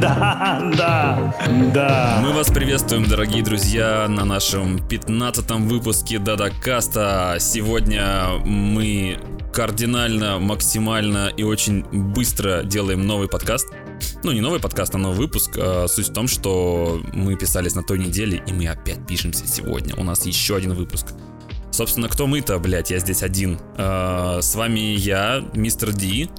да, да, да. Мы вас приветствуем, дорогие друзья, на нашем 15-м выпуске Дадакаста. Сегодня мы кардинально, максимально и очень быстро делаем новый подкаст. Ну, не новый подкаст, а новый выпуск. А, Суть в том, что мы писались на той неделе, и мы опять пишемся сегодня. У нас еще один выпуск. Собственно, кто мы-то, блядь, я здесь один. А, С вами я, мистер Ди,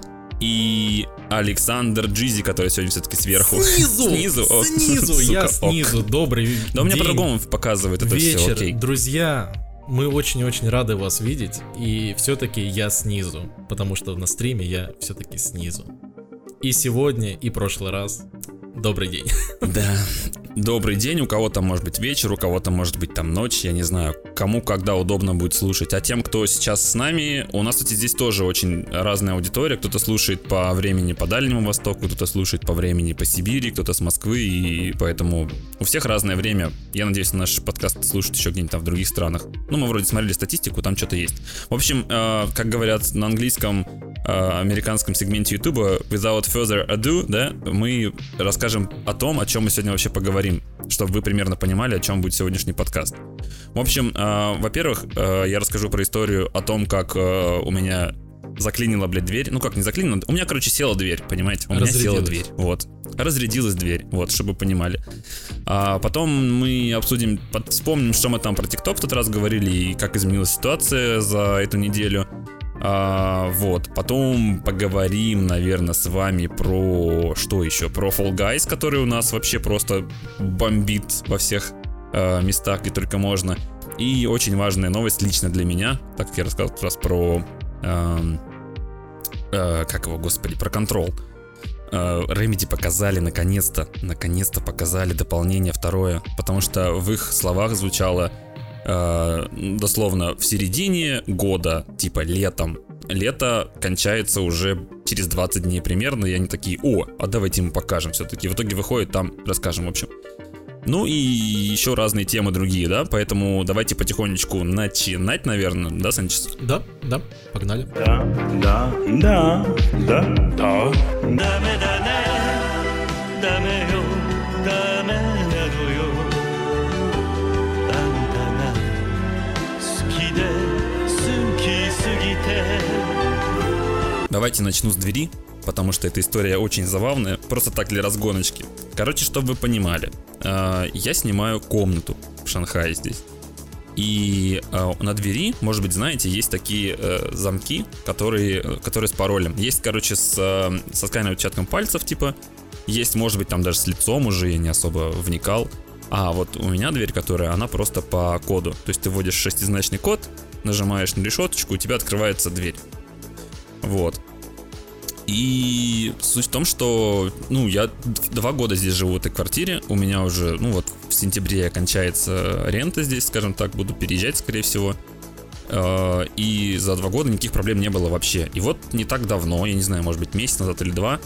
и Александр Джизи, который сегодня все-таки сверху. Снизу! Снизу? О, Снизу! Я ок. снизу. Добрый меня день, по-другому показывает это вечер. все, окей. Друзья, мы очень-очень рады вас видеть. И все-таки я снизу. Потому что на стриме я все-таки снизу. И сегодня, и прошлый раз. Добрый день. Да. Добрый день, у кого-то может быть вечер, у кого-то может быть там ночь, я не знаю, кому когда удобно будет слушать. А тем, кто сейчас с нами, у нас, кстати, здесь тоже очень разная аудитория. Кто-то слушает по времени по Дальнему Востоку, кто-то слушает по времени по Сибири, кто-то с Москвы, и поэтому у всех разное время. Я надеюсь, наш подкаст слушают еще где-нибудь там в других странах. Ну, мы вроде смотрели статистику, там что-то есть. В общем, э, как говорят на английском, э, американском сегменте Ютуба, without further ado, да, мы расскажем о том, о чем мы сегодня вообще поговорим, чтобы вы примерно понимали, о чем будет сегодняшний подкаст. В общем, э, во-первых, э, я расскажу про историю о том, как э, у меня заклинила, блядь, дверь. Ну как, не заклинила, у меня, короче, села дверь, понимаете? У меня села дверь, вот. Разрядилась дверь, вот, чтобы вы понимали. А потом мы обсудим, вспомним, что мы там про ТикТок в тот раз говорили и как изменилась ситуация за эту неделю. А, вот, потом поговорим, наверное, с вами про что еще? Про Fall Guys, который у нас вообще просто бомбит во всех э, местах, где только можно. И очень важная новость лично для меня, так как я рассказал как раз про... эм, э, как его, господи, про контрол. Э, Remedy показали наконец-то, наконец-то показали дополнение второе, потому что в их словах звучало Э, дословно в середине года, типа летом, лето кончается уже через 20 дней примерно, и они такие, о, а давайте мы покажем все-таки. В итоге выходит там, расскажем, в общем. Ну и еще разные темы другие, да? Поэтому давайте потихонечку начинать, наверное, да, Санчес? Да, да, погнали. Да, да, да, да, да. да, да, да, да, да, да Давайте начну с двери, потому что эта история очень забавная, просто так для разгоночки. Короче, чтобы вы понимали, э, я снимаю комнату в Шанхае здесь. И э, на двери, может быть, знаете, есть такие э, замки, которые, э, которые с паролем. Есть, короче, с, э, со скайным отпечатком пальцев, типа. Есть, может быть, там даже с лицом уже, я не особо вникал. А вот у меня дверь, которая, она просто по коду. То есть ты вводишь шестизначный код, нажимаешь на решеточку, у тебя открывается дверь. Вот. И суть в том, что, ну, я два года здесь живу в этой квартире, у меня уже, ну вот, в сентябре кончается рента здесь, скажем так, буду переезжать, скорее всего. Э, И за два года никаких проблем не было вообще. И вот не так давно, я не знаю, может быть, месяц назад или два,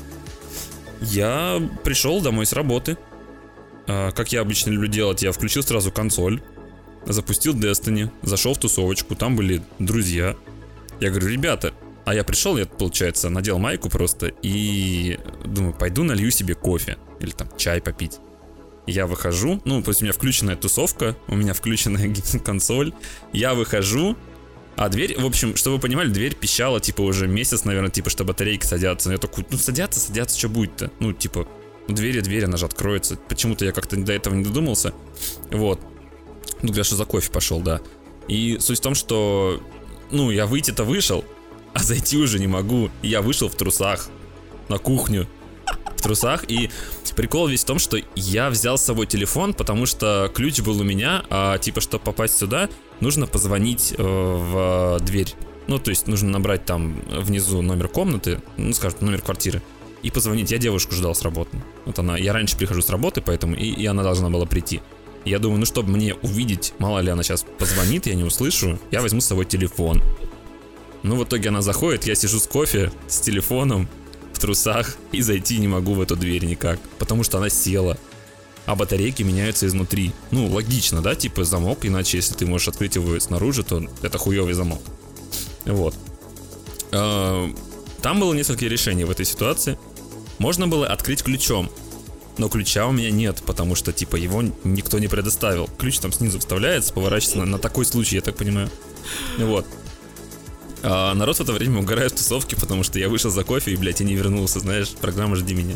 я пришел домой с работы. Э, Как я обычно люблю делать, я включил сразу консоль, запустил Destiny, зашел в тусовочку, там были друзья. Я говорю, ребята, а я пришел, я, получается, надел майку просто и думаю, пойду налью себе кофе или там чай попить. Я выхожу, ну, то есть у меня включенная тусовка, у меня включенная консоль, я выхожу, а дверь, в общем, чтобы вы понимали, дверь пищала, типа, уже месяц, наверное, типа, что батарейки садятся. Я такой, ну, садятся, садятся, что будет-то? Ну, типа, ну, двери, дверь, она же откроется. Почему-то я как-то до этого не додумался. Вот. Ну, для что за кофе пошел, да. И суть в том, что, ну, я выйти-то вышел, а зайти уже не могу. Я вышел в трусах на кухню. В трусах. И прикол весь в том, что я взял с собой телефон, потому что ключ был у меня, а типа, чтобы попасть сюда, нужно позвонить э, в дверь. Ну, то есть нужно набрать там внизу номер комнаты, ну, скажем, номер квартиры, и позвонить. Я девушку ждал с работы. Вот она, я раньше прихожу с работы, поэтому и, и она должна была прийти. Я думаю, ну, чтобы мне увидеть, мало ли она сейчас позвонит, я не услышу, я возьму с собой телефон. Ну, в итоге она заходит, я сижу с кофе, с телефоном, в трусах, и зайти не могу в эту дверь никак, потому что она села. А батарейки меняются изнутри. Ну, логично, да, типа замок, иначе если ты можешь открыть его снаружи, то это хуёвый замок. Вот. А, Там было несколько решений в этой ситуации. Можно было открыть ключом, но ключа у меня нет, потому что, типа, его никто не предоставил. Ключ там снизу вставляется, поворачивается на, на такой случай, я так понимаю. Вот. А народ в это время угорает в тусовке, потому что я вышел за кофе и, блядь, и не вернулся, знаешь, программа «Жди меня».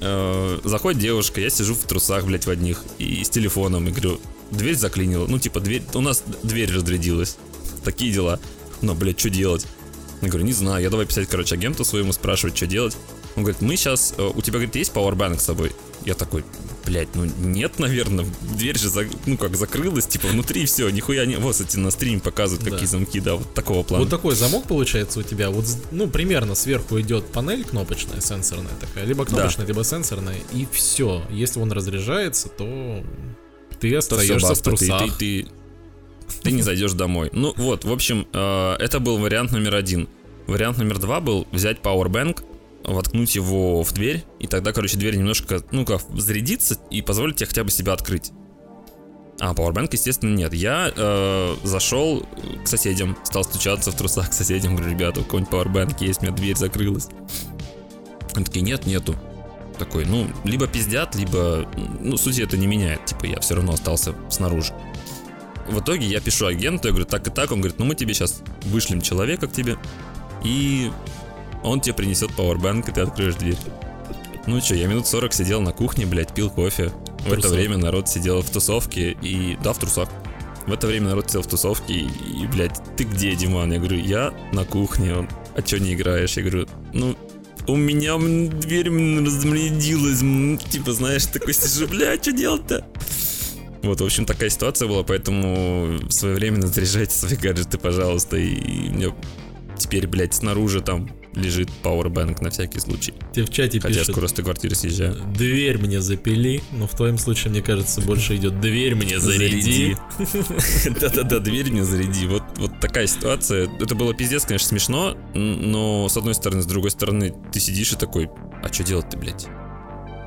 Э, Заходит девушка, я сижу в трусах, блядь, в одних, и с телефоном, и говорю, дверь заклинила. Ну, типа, дверь, у нас дверь разрядилась. Такие дела. Ну, блядь, что делать? Я говорю, не знаю, я давай писать, короче, агенту своему, спрашивать, что делать. Он говорит, мы сейчас, у тебя, говорит, есть пауэрбанк с собой? Я такой, блядь, ну нет, наверное, дверь же, за- ну как, закрылась, типа, внутри все, нихуя не... Вот, кстати, на стриме показывают, Да. какие замки, да, вот такого плана. Вот такой замок получается у тебя. Вот, ну, примерно сверху идет панель кнопочная, сенсорная такая. Либо кнопочная, либо сенсорная. И все. Если он разряжается, то ты то все, остаешься в баста, ты, трусах. ты, ты, ты не зайдешь домой. Ну вот, в общем, э, это был вариант номер один. Вариант номер два был взять Powerbank, воткнуть его в дверь, и тогда, короче, дверь немножко, ну как, зарядится и позволит тебе хотя бы себя открыть. А Powerbank, естественно, нет. Я э, зашел к соседям, стал стучаться в трусах к соседям, говорю, ребята, у кого-нибудь Powerbank есть, у меня дверь закрылась. Они такие, нет, нету. Такой, ну, либо пиздят, либо, ну, сути это не меняет, типа, я все равно остался снаружи. В итоге я пишу агенту, я говорю, так и так, он говорит, ну, мы тебе сейчас вышлем человека к тебе, и он тебе принесет пауэрбанк, и ты откроешь дверь. Ну что, я минут 40 сидел на кухне, блядь, пил кофе. В это трусах. время народ сидел в тусовке и... Да, в трусах. В это время народ сидел в тусовке и, и, блядь, ты где, Диман? Я говорю, я на кухне. Он, а чё не играешь? Я говорю, ну, у меня дверь размредилась. Типа, знаешь, такой сижу, блядь, что делать-то? Вот, в общем, такая ситуация была, поэтому своевременно заряжайте свои гаджеты, пожалуйста. И, и мне теперь, блядь, снаружи там лежит Powerbank на всякий случай. Тебе в чате Хотя я пишут, скоро с квартиры съезжаю. дверь мне запили, но в твоем случае, мне кажется, больше идет дверь мне заряди. Да-да-да, дверь мне заряди. Вот, вот такая ситуация. Это было пиздец, конечно, смешно, но с одной стороны, с другой стороны, ты сидишь и такой, а что делать-то, блядь?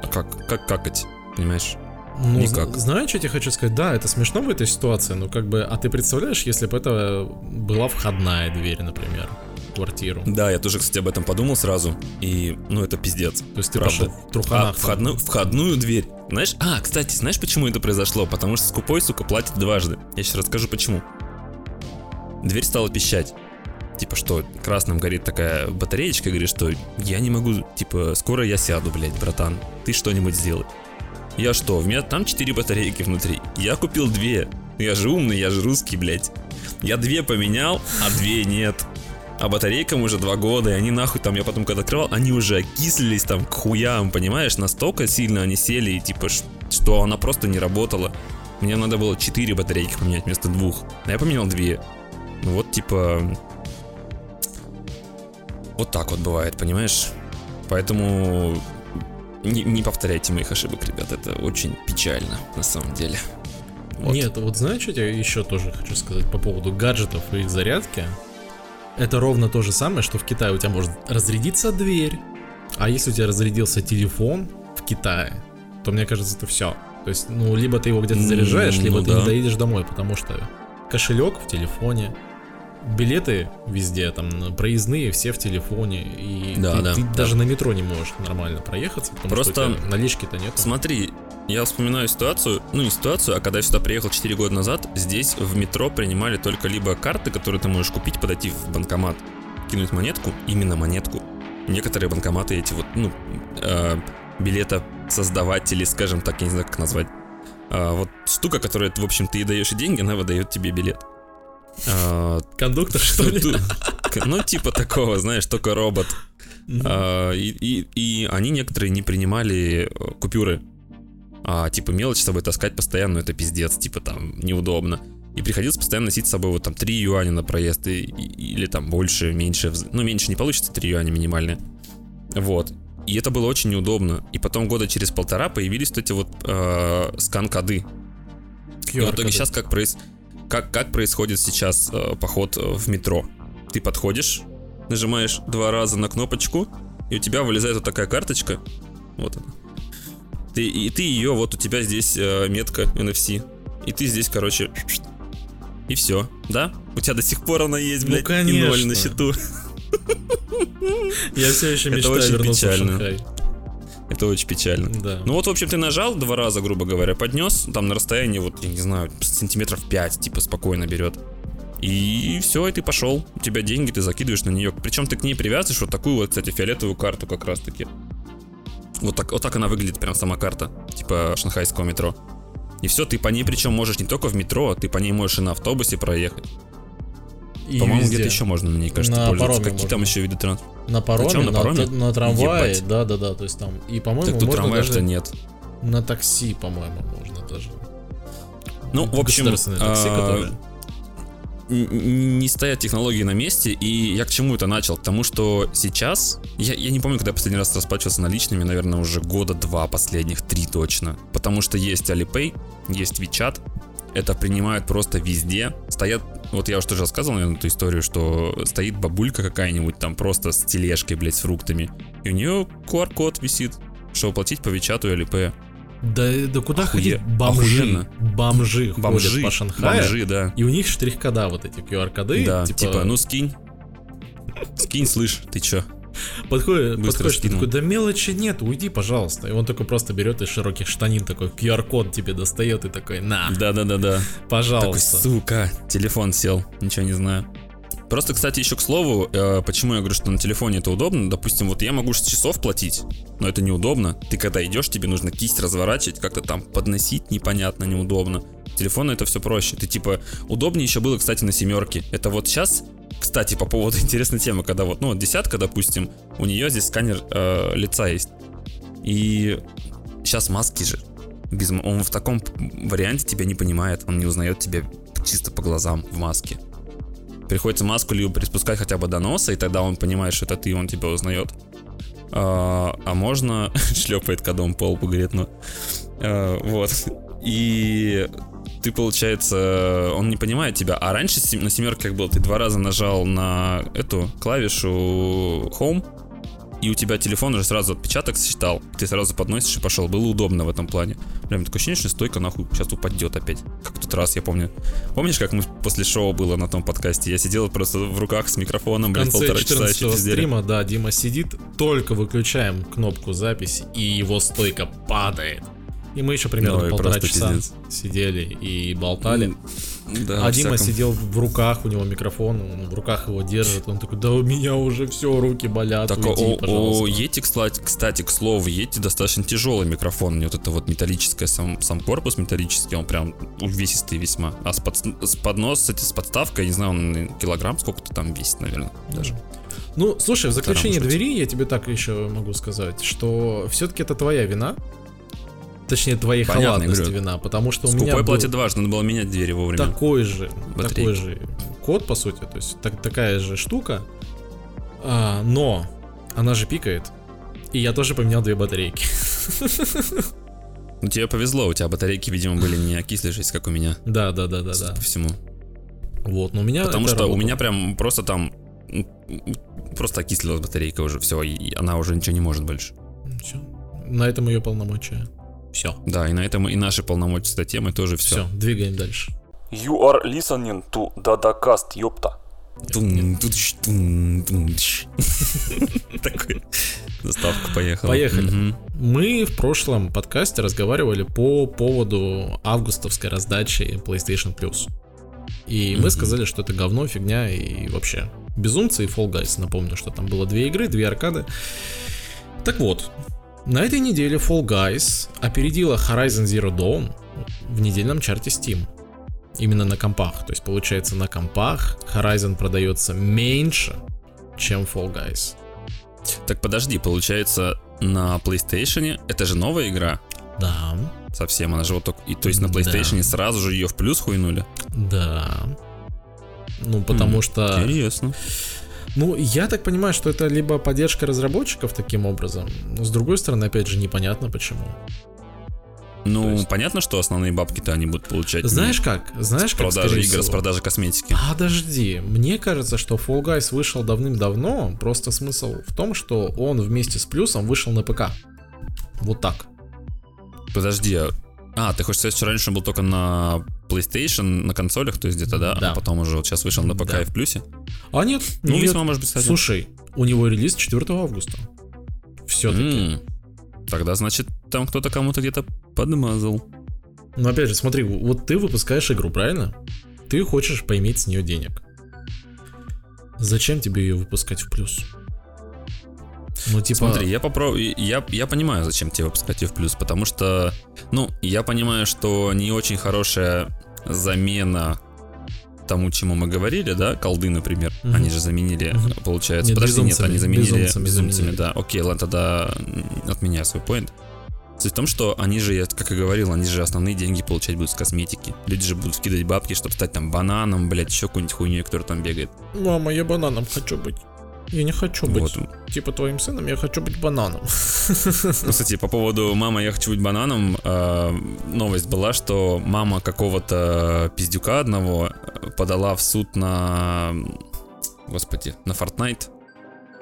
А как, как какать, понимаешь? Ну, Никак. зн- Знаешь, что я тебе хочу сказать? Да, это смешно в этой ситуации, но как бы, а ты представляешь, если бы это была входная дверь, например, квартиру? Да, я тоже, кстати, об этом подумал сразу, и, ну, это пиздец. То есть ты Правда. пошел труханах. А, входную, входную дверь. Знаешь, а, кстати, знаешь, почему это произошло? Потому что скупой, сука, платит дважды. Я сейчас расскажу, почему. Дверь стала пищать. Типа, что красным горит такая батареечка, говорит, что я не могу, типа, скоро я сяду, блядь, братан. Ты что-нибудь сделай. Я что, у меня там 4 батарейки внутри. Я купил две. Я же умный, я же русский, блядь. Я две поменял, а две нет. А батарейкам уже два года, и они нахуй там, я потом когда открывал, они уже окислились там к хуям, понимаешь? Настолько сильно они сели, и типа, что она просто не работала. Мне надо было 4 батарейки поменять вместо двух. А я поменял две. Ну вот, типа... Вот так вот бывает, понимаешь? Поэтому не, не повторяйте моих ошибок, ребят. Это очень печально, на самом деле. Вот. Нет, вот знаешь, что я еще тоже хочу сказать по поводу гаджетов и их зарядки? Это ровно то же самое, что в Китае у тебя может разрядиться дверь, а если у тебя разрядился телефон в Китае, то мне кажется, это все. То есть, ну, либо ты его где-то заряжаешь, либо ну ты да. не доедешь домой, потому что кошелек в телефоне, билеты везде, там, проездные все в телефоне, и Да, ты, да, ты да. даже на метро не можешь нормально проехаться, потому Просто что налички-то нет. Смотри, я вспоминаю ситуацию, ну не ситуацию, а когда я сюда приехал 4 года назад, здесь в метро принимали только либо карты, которые ты можешь купить, подойти в банкомат, кинуть монетку, именно монетку. Некоторые банкоматы эти вот, ну, э, билета создаватели, скажем так, я не знаю, как назвать. А, вот штука, которая, в общем, ты даешь деньги, она выдает тебе билет. А, Кондуктор, что ли? Ну, типа такого, знаешь, только робот. А, и, они некоторые не принимали э, купюры. А типа мелочь с собой таскать постоянно, это пиздец, типа там неудобно. И приходилось постоянно носить с собой вот там 3 юаня на проезд, и- и- или там больше, меньше. Ну, меньше не получится, 3 юаня минимальные. Вот. И это было очень неудобно. И потом года через полтора появились вот эти вот э, скан-коды. И в итоге сейчас как, проис... как, как происходит сейчас э, поход э, в метро? Ты подходишь, нажимаешь два раза на кнопочку, и у тебя вылезает вот такая карточка. Вот она. Ты, и ты ее, вот у тебя здесь э, метка NFC. И ты здесь, короче, и все, да? У тебя до сих пор она есть, Ну, блядь, и ноль конечно. на счету. Я все еще Это мечтаю очень вернуться печально. в Шанхай. Это очень печально. Да. Ну вот, в общем, ты нажал два раза, грубо говоря, поднес, там на расстоянии, вот, я не знаю, сантиметров 5, типа, спокойно берет. И все, и ты пошел. У тебя деньги, ты закидываешь на нее. Причем ты к ней привязываешь вот такую вот, кстати, фиолетовую карту как раз таки. Вот так, вот так она выглядит, прям сама карта, типа шанхайского метро. И все, ты по ней причем можешь не только в метро, ты по ней можешь и на автобусе проехать. И По-моему, везде. где-то еще можно на ней, кажется, На пользоваться. Какие там можно. еще виды транспорта? На пароме, чём, на на, пароме? т- на трамвае, Ебать. да, да, да, то есть там, и, по-моему, Так тут трамваев-то даже нет. на такси, по-моему, можно даже. Ну, в общем, такси, а, не стоят технологии на месте, и я к чему это начал? К тому, что сейчас, я, я не помню, когда я последний раз расплачивался наличными, наверное, уже года два последних, три точно. Потому что есть Alipay, есть WeChat, это принимают просто везде. Стоят, вот я уже тоже рассказывал, наверное, эту историю, что стоит бабулька какая-нибудь там просто с тележкой, блядь, с фруктами, и у нее QR-код висит, чтобы платить по WeChat и Alipay. Да, да куда Охуе- ходить? Бомжи. охуенно. Бомжи, Бомжи, ходят по Шанхаю. бомжи, да. И у них штрих-кода вот эти QR-коды. Да, типа, ну скинь. Скинь, слышь, ты чё? Подходит, подходишь, ты такой, да мелочи нет, уйди, пожалуйста. И он такой просто берет из широких штанин такой QR-код тебе достает и такой, на, Да-да-да-да. Такой, пожалуйста. сука, телефон сел, ничего не знаю. Просто, кстати, еще к слову, э, почему я говорю, что на телефоне это удобно. Допустим, вот я могу с часов платить, но это неудобно. Ты когда идешь, тебе нужно кисть разворачивать, как-то там подносить непонятно, неудобно. Телефон это все проще. Ты типа удобнее еще было, кстати, на семерке. Это вот сейчас, кстати, по поводу интересной темы, когда вот, ну десятка, допустим, у нее здесь сканер э, лица есть. И сейчас маски же. Без, он в таком варианте тебя не понимает, он не узнает тебя чисто по глазам в маске. Приходится маску либо приспускать хотя бы до носа, и тогда он понимает, что это ты, он тебя узнает. А, а можно шлепает кодом по лбу, говорит, ну. А, вот. И ты, получается, он не понимает тебя. А раньше на семерке как было, ты два раза нажал на эту клавишу Home, и у тебя телефон уже сразу отпечаток считал, ты сразу подносишь и пошел. Было удобно в этом плане. Прям такое ощущение, что стойка нахуй сейчас упадет опять. Как в тот раз, я помню. Помнишь, как мы после шоу было на том подкасте? Я сидел просто в руках с микрофоном, блядь, полтора часа 14 еще стрима, да, Дима сидит, только выключаем кнопку записи, и его стойка падает. И мы еще примерно Ой, полтора часа пиздец. сидели и болтали. Да, а Дима всяком. сидел в руках, у него микрофон, он в руках его держит, он такой, да у меня уже все, руки болят, Так, уйди, о, пожалуйста. о Yeti, кстати, кстати, к слову, Yeti достаточно тяжелый микрофон. У него вот это вот металлическое, сам, сам корпус металлический, он прям увесистый весьма. А с, под, с поднос, кстати, с подставкой, не знаю, он килограмм сколько-то там весит, наверное, даже. Ну, слушай, в заключение двери я тебе так еще могу сказать, что все-таки это твоя вина. Точнее, твоей Понятно, халатности говорю. вина, потому что у Скупой меня был платит дважды, надо было менять двери вовремя. такой же, Батарейки. такой же код, по сути, то есть так- такая же штука, А, но она же пикает, и я тоже поменял две батарейки. Ну тебе повезло, у тебя батарейки, видимо, были не окислившиеся, как у меня, Да, да, да, да, да. по всему. Вот, но у меня Потому что у работало. меня прям просто там просто окислилась батарейка уже, все, и она уже ничего не может больше. Всё. На этом ее полномочия. Все. Да, и на этом и наши полномочия темой тоже все. Все, двигаем дальше. You are listening to Dadacast, ёпта. Такой. Заставка поехала. Поехали. Мы в прошлом подкасте разговаривали по поводу августовской раздачи PlayStation Plus. И мы сказали, что это говно, фигня и вообще безумцы и Fall Guys. Напомню, что там было две игры, две аркады. Так вот, на этой неделе Fall Guys опередила Horizon Zero Dawn в недельном чарте Steam. Именно на компах. То есть, получается, на компах Horizon продается меньше, чем Fall Guys. Так подожди, получается, на PlayStation это же новая игра Да, совсем, она же вот только... И то есть на Да. PlayStation сразу же ее в плюс хуйнули? да. Ну, потому М, что Интересно. Ну, я так понимаю, что это либо поддержка разработчиков таким образом, но с другой стороны, опять же, непонятно почему. Ну, То есть- понятно, что основные бабки-то они будут получать. Знаешь как? Знаешь с как, продажи игр, с всего? продажи косметики. Подожди, мне кажется, что Fall Guys вышел давным-давно, просто смысл в том, что он вместе с плюсом вышел на ПК. Вот так. Подожди, а- а, ты хочешь сказать, что раньше он был только на PlayStation, на консолях, то есть где-то, да? Да. А потом уже вот сейчас вышел на ПК Да. и в плюсе? А нет, Ну, нет. весьма может быть, кстати. Слушай, у него релиз 4 августа. Все-таки. М, Тогда, значит, там кто-то кому-то где-то подмазал. Но опять же, смотри, вот ты выпускаешь игру, правильно? Ты хочешь поиметь с нее денег. Зачем тебе ее выпускать в плюс? Ну, типа... Смотри, я попробую, я, я понимаю, зачем тебе выпускать ее в плюс, потому что, ну, я понимаю, что не очень хорошая замена тому, чему мы говорили, да, колды, например, Мгм. они же заменили, Мгм. получается. Нет, Подожди, нет, они заменили безумцами безумцами, заменили. да. Окей, ладно, тогда отменяю свой поинт. Суть в том, что они же, я как и говорил, они же основные деньги получать будут с косметики. Люди же будут вкидывать бабки, чтобы стать там бананом, блядь, еще какой-нибудь хуйней, который там бегает. Мама, я бананом хочу быть. Я не хочу быть Вот. типа твоим сыном, я хочу быть бананом. Ну, кстати, по поводу «мама, я хочу быть бананом», э, новость была, что мама какого-то пиздюка одного э, подала в суд на, господи, на Fortnite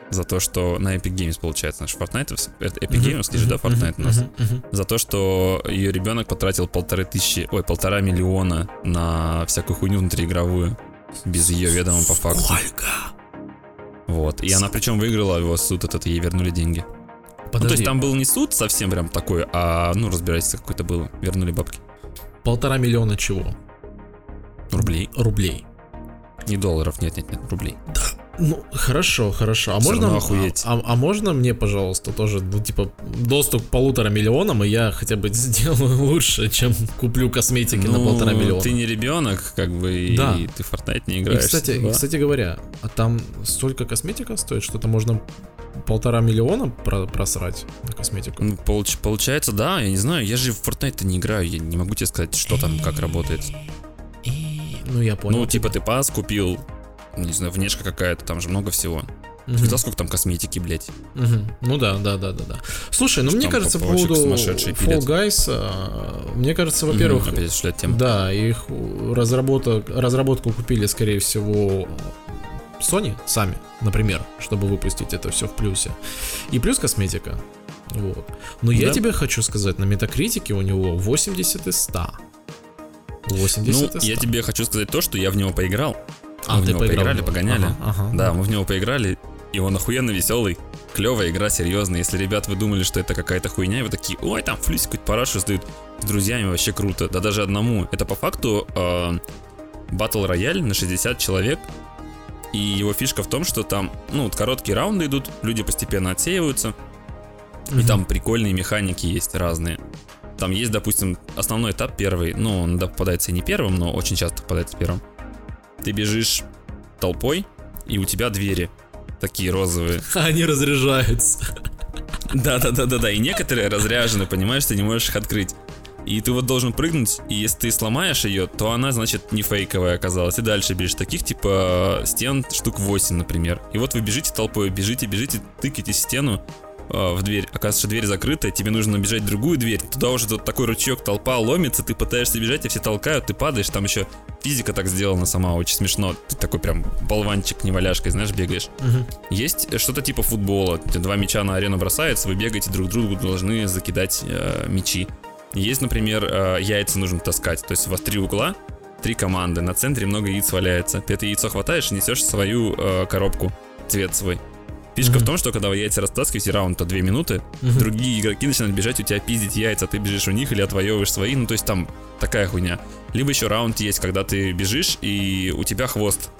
за то, что на Epic Games, получается, наш Fortnite, это Epic Games, же, да, Fortnite у нас, за то, что ее ребенок потратил полторы тысячи, ой, полтора миллиона на всякую хуйню внутриигровую, без ее ведома по факту. Сколько? Вот, и она причем выиграла его суд этот, ей вернули деньги. Ну, то есть там был не суд совсем прям такой, а, ну, разбирательство какое-то было. Вернули бабки. полтора миллиона чего? Рублей. Рублей. Не долларов, нет-нет-нет, рублей. Ну, хорошо, хорошо. А можно, охуеть. а, а можно мне, пожалуйста, тоже, ну, типа, доступ к полутора миллионам, и я хотя бы сделаю лучше, чем куплю косметики на Ну, полтора миллиона. ты не ребенок, как бы, и Да. ты в Fortnite не И, играешь. кстати, и, кстати говоря, а там столько косметика стоит, что это можно полтора миллиона про- просрать на косметику. Ну, получ- получается, да, я не знаю, я же в Fortnite не играю, я не могу тебе сказать, что там, как работает. И, ну, я понял. ну, типа, ты пас купил, не знаю, внешка какая-то, там же много всего. Ты видел, сколько там косметики, блядь? Мгм. Ну да, да, да, да, да. Слушай, ну Что мне кажется, по поводу Fall? Guys, а, мне кажется, во-первых, опять тему. да, их разработок, разработку купили, скорее всего, Sony сами, например, чтобы выпустить это все в плюсе. И плюс косметика. Вот. Но я Да. тебе хочу сказать, на метакритике у него 80 из 100. 80 Ну, из 100. я тебе хочу сказать то, что я в него поиграл. А, мы в него поиграл поиграли, погоняли. Ага, ага. Да, мы в него поиграли, и он охуенно веселый. Клевая игра, серьезная. Если, ребят, вы думали, что это какая-то хуйня, и вы такие, ой, там флюс какой-то парашу сдают с друзьями, вообще круто. Да даже одному. Это по факту батл рояль на 60 человек. И его фишка в том, что там, ну, вот короткие раунды идут, люди постепенно отсеиваются. И Мгм. там прикольные механики есть разные. Там есть, допустим, основной этап первый. Ну, он попадается и не первым, но очень часто попадается первым. Ты бежишь толпой, и у тебя двери такие розовые. Они разряжаются. Да-да-да-да-да. И некоторые разряжены, понимаешь, ты не можешь их открыть. И ты вот должен прыгнуть, и если ты сломаешь ее, то она, значит, не фейковая оказалась. И дальше бежишь. Таких, типа, стен штук 8, например. И вот вы бежите толпой, бежите, бежите, тыкаете стену э, в дверь. Оказывается, дверь закрыта, тебе нужно бежать в другую дверь. Туда уже вот такой ручеек, толпа ломится, ты пытаешься бежать, и все толкают, ты падаешь. Там еще физика так сделана сама, очень смешно. Ты такой прям болванчик неваляшкой, знаешь, бегаешь. Мгм. Есть что-то типа футбола. Два мяча на арену бросаются, вы бегаете друг другу, должны закидать э, мячи. Есть, например, э, яйца нужно таскать. То есть у вас три угла, три команды, на центре много яиц валяется. Ты это яйцо хватаешь и несешь свою э, коробку, цвет свой. Фишка Мгм. в том, что когда вы яйца растаскиваете, раунд-то 2 минуты, Мгм. другие игроки начинают бежать, у тебя пиздить яйца, ты бежишь у них или отвоевываешь свои, ну то есть там такая хуйня. Либо еще раунд есть, когда ты бежишь и у тебя хвост.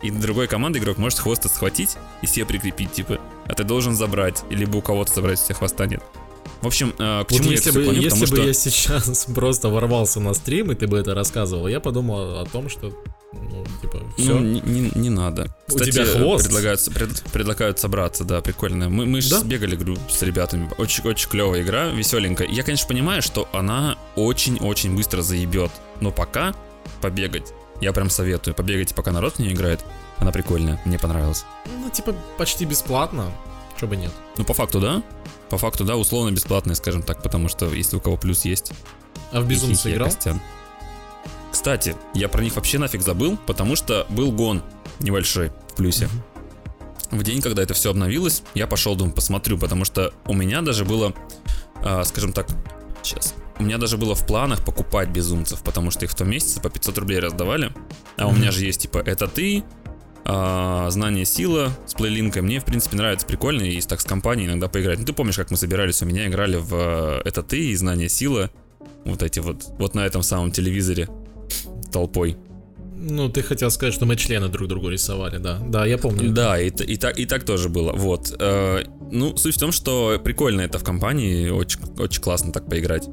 И другой команды игрок может хвост схватить и себе прикрепить, типа, а ты должен забрать, либо у кого-то забрать, у тебя хвоста нет. В общем, э, к Вот чему я если это бы, клоню, если бы что... я сейчас просто ворвался на стрим, и ты бы это рассказывал, я подумал о том, что, ну, типа, все. Ну, не, не- не надо. У Кстати, тебя хвост? Предлагают, пред- предлагают собраться, да, прикольно. Мы, мы же Да? сбегали говорю, с ребятами. Очень, очень клевая игра, веселенькая. Я, конечно, понимаю, что она очень-очень быстро заебет. Но пока побегать. Я прям советую. Побегайте, пока народ в нее играет. Она прикольная, мне понравилась. Ну, типа, почти бесплатно. Чё бы нет. Ну, по факту, да. По факту, да, условно бесплатная, скажем так, потому что если у кого плюс есть, А в Безумца Хихи, играл? Костян. Кстати, я про них вообще нафиг забыл, потому что был гон небольшой в плюсе. В день, когда это все обновилось, я пошел, думаю, посмотрю, потому что у меня даже было, а, скажем так, сейчас, у меня даже было в планах покупать безумцев, потому что их в том месяце по 500 рублей раздавали, а у меня же есть типа это ты, а, знание сила с плейлинкой. Мне, в принципе, нравится прикольно и так с компанией иногда поиграть. Ну, ты помнишь, как мы собирались, у меня играли в э, это ты и знание сила. Вот эти вот, вот на этом самом телевизоре толпой. Ну, ты хотел сказать, что мы члены друг другу рисовали, да. Да, я помню. Да, и, и так, и так тоже было. Вот. Э, ну, суть в том, что прикольно это в компании, очень, очень классно так поиграть.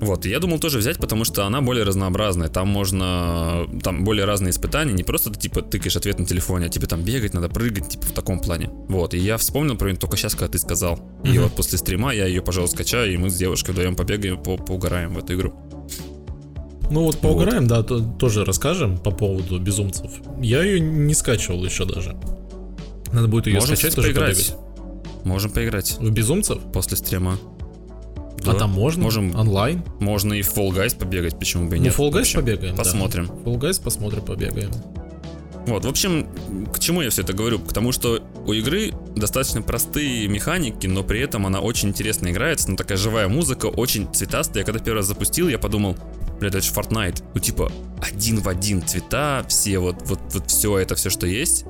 Вот, и я думал тоже взять, потому что она более разнообразная. Там можно, там более разные испытания, не просто ты типа тыкаешь ответ на телефоне, а тебе там бегать надо, прыгать, типа в таком плане. Вот, и я вспомнил про нее только сейчас, когда ты сказал. И Мгм. вот после стрима я ее, пожалуй, скачаю, и мы с девушкой вдвоем побегаем, по поугараем в эту игру. Ну вот поугараем, да, то- тоже расскажем по поводу безумцев. Я ее не скачивал еще даже. Надо будет ее Можем скачать, тоже поиграть. побегать. Можем поиграть В безумцев? после стрима. А Да. там можно? Можем, Онлайн? можно и в Fall Guys побегать, почему бы и Ну, нет. Fall В Guys общем, побегаем. да. Посмотрим. Fall Guys посмотрим, побегаем. Вот, в общем, к чему я все это говорю? К тому, что у игры достаточно простые механики, но при этом она очень интересно играется, ну такая живая музыка, очень цветастая. Я когда первый раз запустил, я подумал, блядь, это же Fortnite. Ну типа, один в один цвета, все вот, вот, вот все это, все, что есть.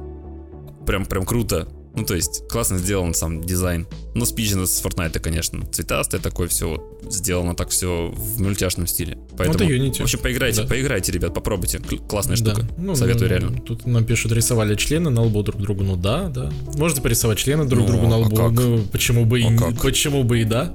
Прям, прям круто. Ну, то есть, классно сделан сам дизайн. Но спичено с Fortnite, конечно. Цветастое такое все вот сделано так все в мультяшном стиле. Поэтому, это Unity. в общем, поиграйте, Да. поиграйте, ребят, попробуйте. Кл- Классная Да. штука. Ну, Советую ну, реально. Тут нам пишут, рисовали члены на лбу друг другу. Ну да, да. Можете порисовать члены друг Ну, другу на а лбу. как? Ну, почему бы и А не- как? почему бы и да.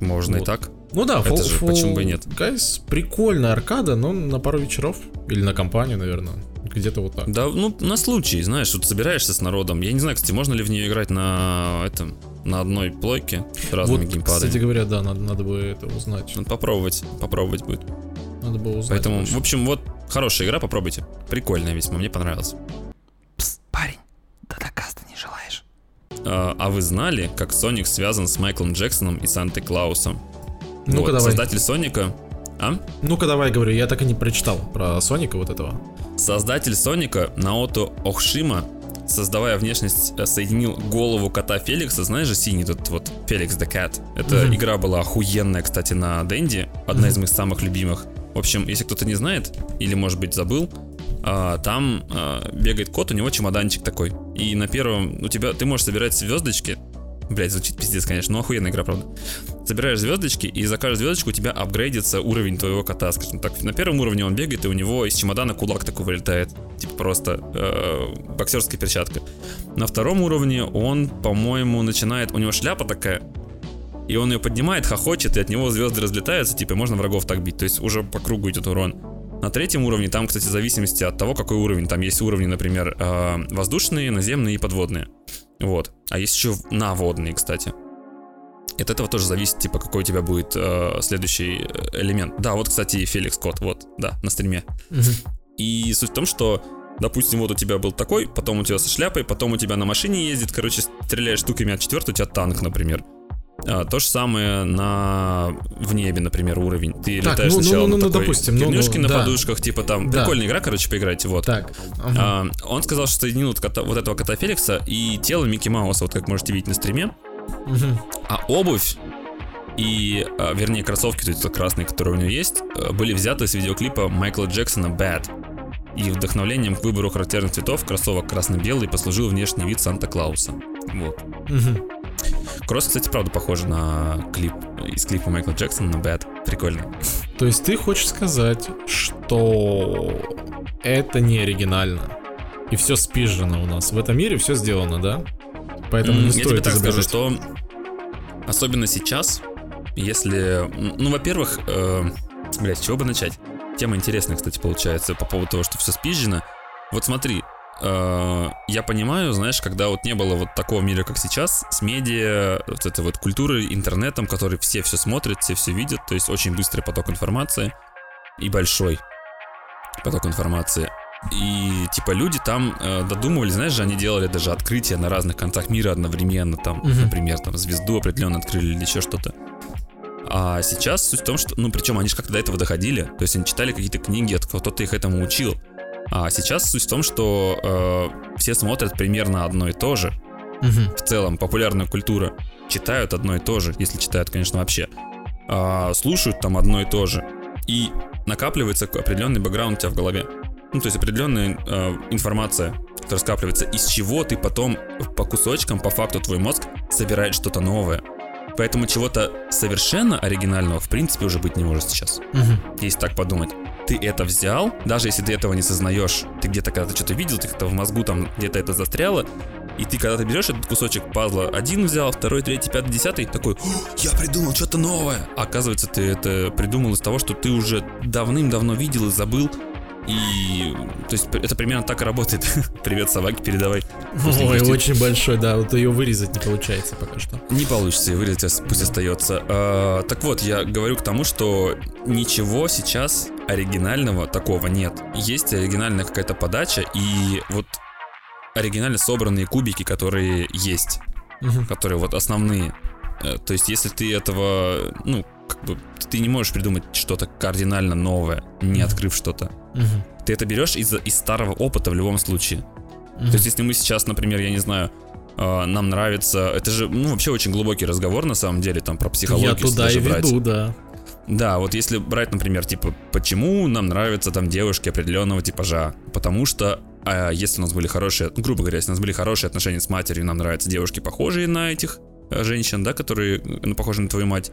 Можно и Вот. так. Ну да, Это же почему бы и нет? Гайс, прикольная аркада, но на пару вечеров. Или на компанию, наверное. Где-то вот так. Да, ну, на случай, знаешь, вот собираешься с народом. Я не знаю, кстати, можно ли в нее играть на этом, на одной плойке с разными вот, геймпадами. кстати говоря, да, надо, надо бы это узнать. Надо попробовать, попробовать будет. Надо бы узнать. Поэтому, больше. в общем, вот хорошая игра, попробуйте. Прикольная весьма, мне понравилась. Парень, да доказа не желаешь. А, а вы знали, как Соник связан с Майклом Джексоном и Сантой Клаусом? Ну-ка Вот, давай. Создатель Соника... А? Ну-ка давай, говорю, я так и не прочитал про Соника вот этого. Создатель Соника Наото Охшима, создавая внешность, э, соединил голову кота Феликса, знаешь же, синий тут вот Феликс the Cat. Эта Мгм. игра была охуенная, кстати, на Денди, одна Мгм. из моих самых любимых. В общем, если кто-то не знает, или, может быть, забыл, а, там а, бегает кот, у него чемоданчик такой. И на первом у тебя ты можешь собирать звездочки. Блять, звучит пиздец, конечно, но охуенная игра, правда. Собираешь звездочки, и за каждую звездочку у тебя апгрейдится уровень твоего кота, скажем так. На первом уровне он бегает, и у него из чемодана кулак такой вылетает. Типа просто э, боксерская перчатка. На втором уровне он, по-моему, начинает... У него шляпа такая, и он ее поднимает, хохочет, и от него звезды разлетаются, типа, можно врагов так бить. То есть уже по кругу идет урон. На третьем уровне, там, кстати, в зависимости от того, какой уровень. Там есть уровни, например, э, воздушные, наземные и подводные. Вот. А есть еще наводные, кстати. И от этого тоже зависит, типа, какой у тебя будет э, следующий э, элемент. Да, вот, кстати, Феликс Кот, вот, да, на стриме. И суть в том, что, допустим, вот у тебя был такой, потом у тебя со шляпой, потом у тебя на машине ездит, короче, стреляешь штуками от четвертого, у тебя танк, например. А, то же самое на в небе, например, уровень. Ты Так, летаешь ну, ну, сначала ну, на ну, такой допустим, ну, ну, на да. подушках, типа там. Да. Прикольная игра, короче, поиграйте, вот. Так. ага. А, он сказал, что соединил вот, кота- вот этого кота Феликса и тело Микки Мауса, вот как можете видеть на стриме. Мгм. А обувь и, а, вернее, кроссовки, то есть красные, которые у него есть, э, были взяты из видеоклипа Майкла Джексона Bad. И вдохновлением к выбору характерных цветов кроссовок красно-белый послужил внешний вид Санта-Клауса. Вот. Мгм. Кросс, кстати, правда похож на клип из клипа Майкла Джексона на Bad. Прикольно. То есть ты хочешь сказать, что это не оригинально. И все спижено у нас. В этом мире все сделано, да? Поэтому не Я стоит тебе так скажу, что особенно сейчас, если, ну, во-первых, э, блядь, с чего бы начать? Тема интересная, кстати, получается по поводу того, что все спизжено. Вот смотри, я понимаю, знаешь, когда вот не было вот такого мира, как сейчас, с медиа, вот этой вот культурой, интернетом, который все все смотрят, все все видят, то есть очень быстрый поток информации и большой. поток информации. И типа люди там э, додумывали, знаешь же, они делали даже открытия на разных концах мира одновременно, там, Мгм. например, там звезду определенно открыли или еще что-то. А сейчас суть в том, что, ну, причем они же как-то до этого доходили, то есть они читали какие-то книги, от кто-то их этому учил. А сейчас суть в том, что э, все смотрят примерно одно и то же, Мгм. в целом популярная культура, читают одно и то же, если читают, конечно, вообще, А, слушают там одно и то же, и накапливается определенный бэкграунд у тебя в голове. Ну, то есть определенная э, информация, которая скапливается, из чего ты потом по кусочкам, по факту твой мозг собирает что-то новое. Поэтому чего-то совершенно оригинального в принципе уже быть не может сейчас Мгм. если так подумать. Ты это взял, даже если ты этого не сознаешь, ты где-то когда-то что-то видел, ты как-то в мозгу там где-то это застряло, и ты когда ты берешь этот кусочек пазла, один взял, второй, третий, пятый, десятый, такой, «О, я придумал что-то новое. А оказывается, ты это придумал из того, что ты уже давным-давно видел и забыл. И, то есть, это примерно так и работает. Привет, собаке, передавай. Пусть не Ой, грустит. очень большой, да, вот ее вырезать не получается пока что. Не получится, вырезать пусть остается. А, так вот, я говорю к тому, что ничего сейчас оригинального такого нет. Есть оригинальная какая-то подача, и вот оригинально собранные кубики, которые есть, Мгм. которые вот основные. Э, То есть, если ты этого, ну, как бы, ты не можешь придумать что-то кардинально новое, не открыв что-то. Мгм. Ты это берешь из, из старого опыта в любом случае. Мгм. То есть, если мы сейчас, например, я не знаю, э, нам нравится, это же, ну, вообще очень глубокий разговор на самом деле, там, про психологию. Я туда и брать. веду, да. Да, вот если брать, например, типа, почему нам нравятся там девушки определенного типажа? Потому что а, если у нас были хорошие, ну, грубо говоря, если у нас были хорошие отношения с матерью, нам нравятся девушки, похожие на этих э, женщин, да, которые ну, похожи на твою мать,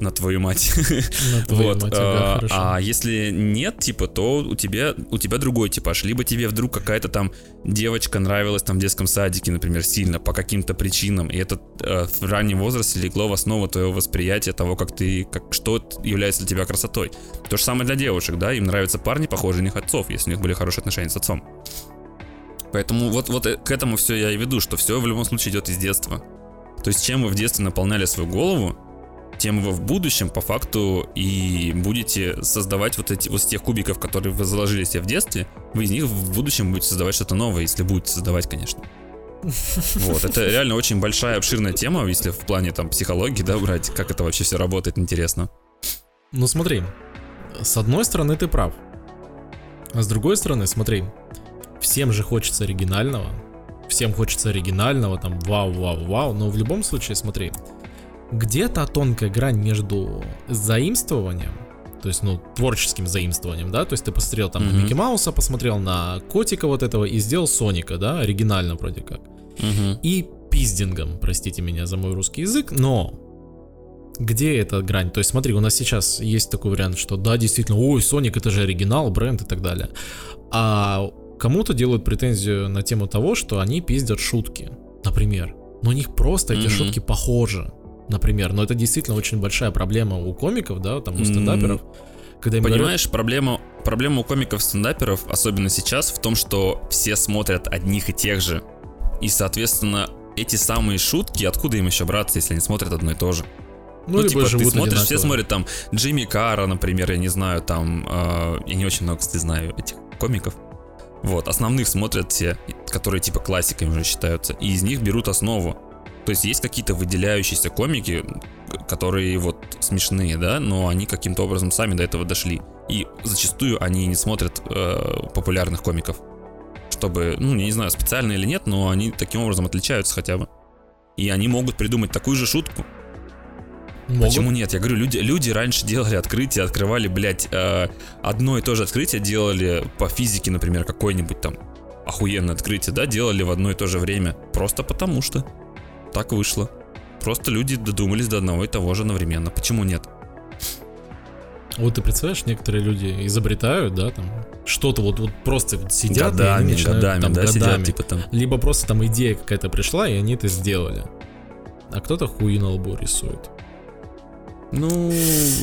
на твою мать. На твою Вот. мать, ага, а, хорошо. а если нет, типа, то у тебя у тебя другой типаж. Либо тебе вдруг какая-то там девочка нравилась там в детском садике, например, сильно по каким-то причинам, и это э, в раннем возрасте легло в основу твоего восприятия того, как ты, как что является для тебя красотой. То же самое для девушек, да, им нравятся парни, похожие на их отцов, если у них были хорошие отношения с отцом. Поэтому вот, вот э, к этому все я и веду, что все в любом случае идет из детства. То есть чем вы в детстве наполняли свою голову, тем вы в будущем по факту и будете создавать вот эти вот тех кубиков, которые вы заложили себе в детстве, вы из них в будущем будете создавать что-то новое, если будете создавать, конечно. Вот, это реально очень большая, обширная тема, если в плане там психологии, да, брать, как это вообще все работает, интересно. Ну смотри, с одной стороны ты прав. А с другой стороны, смотри, всем же хочется оригинального. Всем хочется оригинального, там вау, вау, вау. Но в любом случае, смотри, где-то тонкая грань между заимствованием, то есть, ну, творческим заимствованием, да, то есть ты посмотрел там на Мгм. Микки Мауса, посмотрел на котика вот этого и сделал Соника, да, оригинально вроде как и пиздингом, простите меня за мой русский язык, но где эта грань? То есть смотри, у нас сейчас есть такой вариант, что да, действительно, ой, Sonic это же оригинал, бренд и так далее. А кому-то делают претензию на тему того, что они пиздят шутки, например. Но у них просто эти Мгм. шутки похожи, например. Но это действительно очень большая проблема у комиков, да, там у стендаперов. Когда им говорят, Понимаешь, проблема, проблема у комиков-стендаперов, особенно сейчас, в том, что все смотрят одних и тех же. И, соответственно, эти самые шутки, откуда им еще браться, если они смотрят одно и то же? ну, либо типа, ты смотришь, все одинаково. смотрят там Джимми Карра, например, я не знаю, там, э, я не очень много, кстати, знаю этих комиков. Вот, основных смотрят все, которые типа классиками уже считаются, и из них берут основу. То есть есть какие-то выделяющиеся комики, которые вот смешные, да, но они каким-то образом сами до этого дошли. И зачастую они не смотрят э, популярных комиков. Чтобы, ну, я не знаю, специально или нет, но они таким образом отличаются хотя бы. И они могут придумать такую же шутку, Могут. Почему нет? Я говорю, люди, люди раньше делали открытие, открывали, блядь, э, одно и то же открытие делали по физике, например, какое-нибудь там охуенное открытие, да, делали в одно и то же время. Просто потому что так вышло. Просто люди додумались до одного и того же одновременно. Почему нет? Вот ты представляешь, некоторые люди изобретают, да, там, что-то вот, вот просто вот сидят и они годами, начинают годами, там да, сидят, годами. типа там. Либо просто там идея какая-то пришла, и они это сделали. А кто-то хуи на лбу рисует. Ну,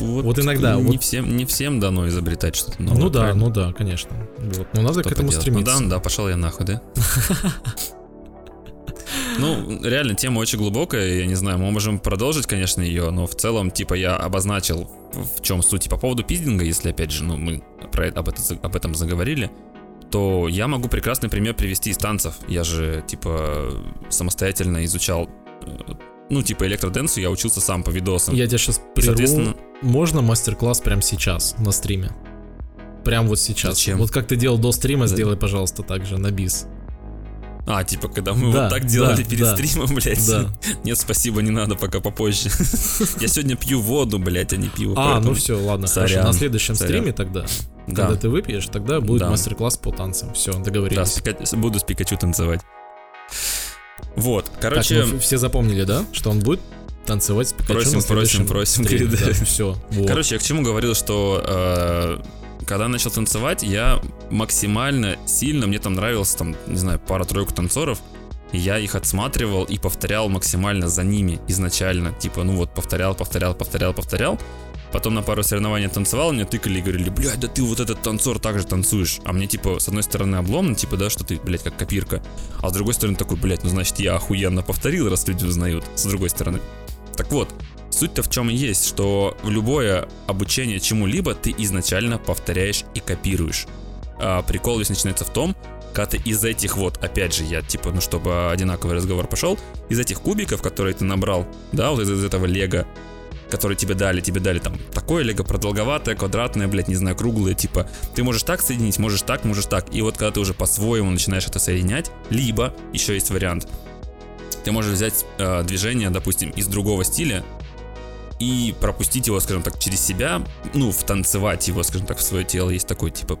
вот, Вот иногда, Не, вот- всем, не всем дано изобретать что-то новое. ну да, правильно? ну да, конечно. Вот. Но надо Что к этому поделать? стремиться. Ну да, да, пошел я нахуй, да? Ну, реально, тема очень глубокая, я не знаю, мы можем продолжить, конечно, ее, но в целом, типа, я обозначил в чем суть. И по поводу пиздинга, если опять же, ну, мы про это, об, это, об этом заговорили, то я могу прекрасный пример привести из танцев. Я же, типа, самостоятельно изучал, э, ну, типа, электроденсу я учился сам по видосам. Я тебя сейчас И, прерву. соответственно, Можно мастер-класс прямо сейчас на стриме? Прям вот сейчас. Зачем? Вот как ты делал до стрима, Да. сделай, пожалуйста, так же на бис. А, типа, когда мы Да, вот так делали да, перед да. стримом, блядь. Да. Нет, спасибо, не надо, пока попозже. Я сегодня пью воду, блядь, а не пиво. А, ну все, ладно, хорошо. На следующем стриме тогда, Да, когда ты выпьешь, тогда будет Да. мастер-класс по танцам. Все, да, договорились. Пика- буду с Пикачу танцевать. Вот, короче, мы все запомнили, да? Что он будет танцевать с Пикачу Просим, просим, просим, да, все. Короче, я к чему говорил, что э, когда начал танцевать, я максимально сильно, мне там нравилось, там, не знаю, пара-тройку танцоров, я их отсматривал и повторял максимально за ними изначально. Типа, ну вот, повторял, повторял, повторял, повторял. Потом на пару соревнований танцевал, мне тыкали и говорили, блядь, да ты вот этот танцор так же танцуешь. А мне, типа, с одной стороны обломно, типа, да, что ты, блядь, как копирка. А с другой стороны такой, блядь, ну значит я охуенно повторил, раз люди узнают. С другой стороны. Так вот, Суть-то в чем есть, что любое обучение чему-либо ты изначально повторяешь и копируешь. А прикол весь начинается в том, когда ты из этих вот, опять же, я типа, ну чтобы одинаковый разговор пошел, из этих кубиков, которые ты набрал, да, вот из, из этого лего, которые тебе дали, тебе дали там такое лего продолговатое, квадратное, блядь, не знаю, круглое, типа, ты можешь так соединить, можешь так, можешь так, и вот когда ты уже по-своему начинаешь это соединять, либо, еще есть вариант, ты можешь взять э, движение, допустим, из другого стиля и пропустить его, скажем так, через себя, ну, втанцевать его, скажем так, в свое тело. Есть такой, типа,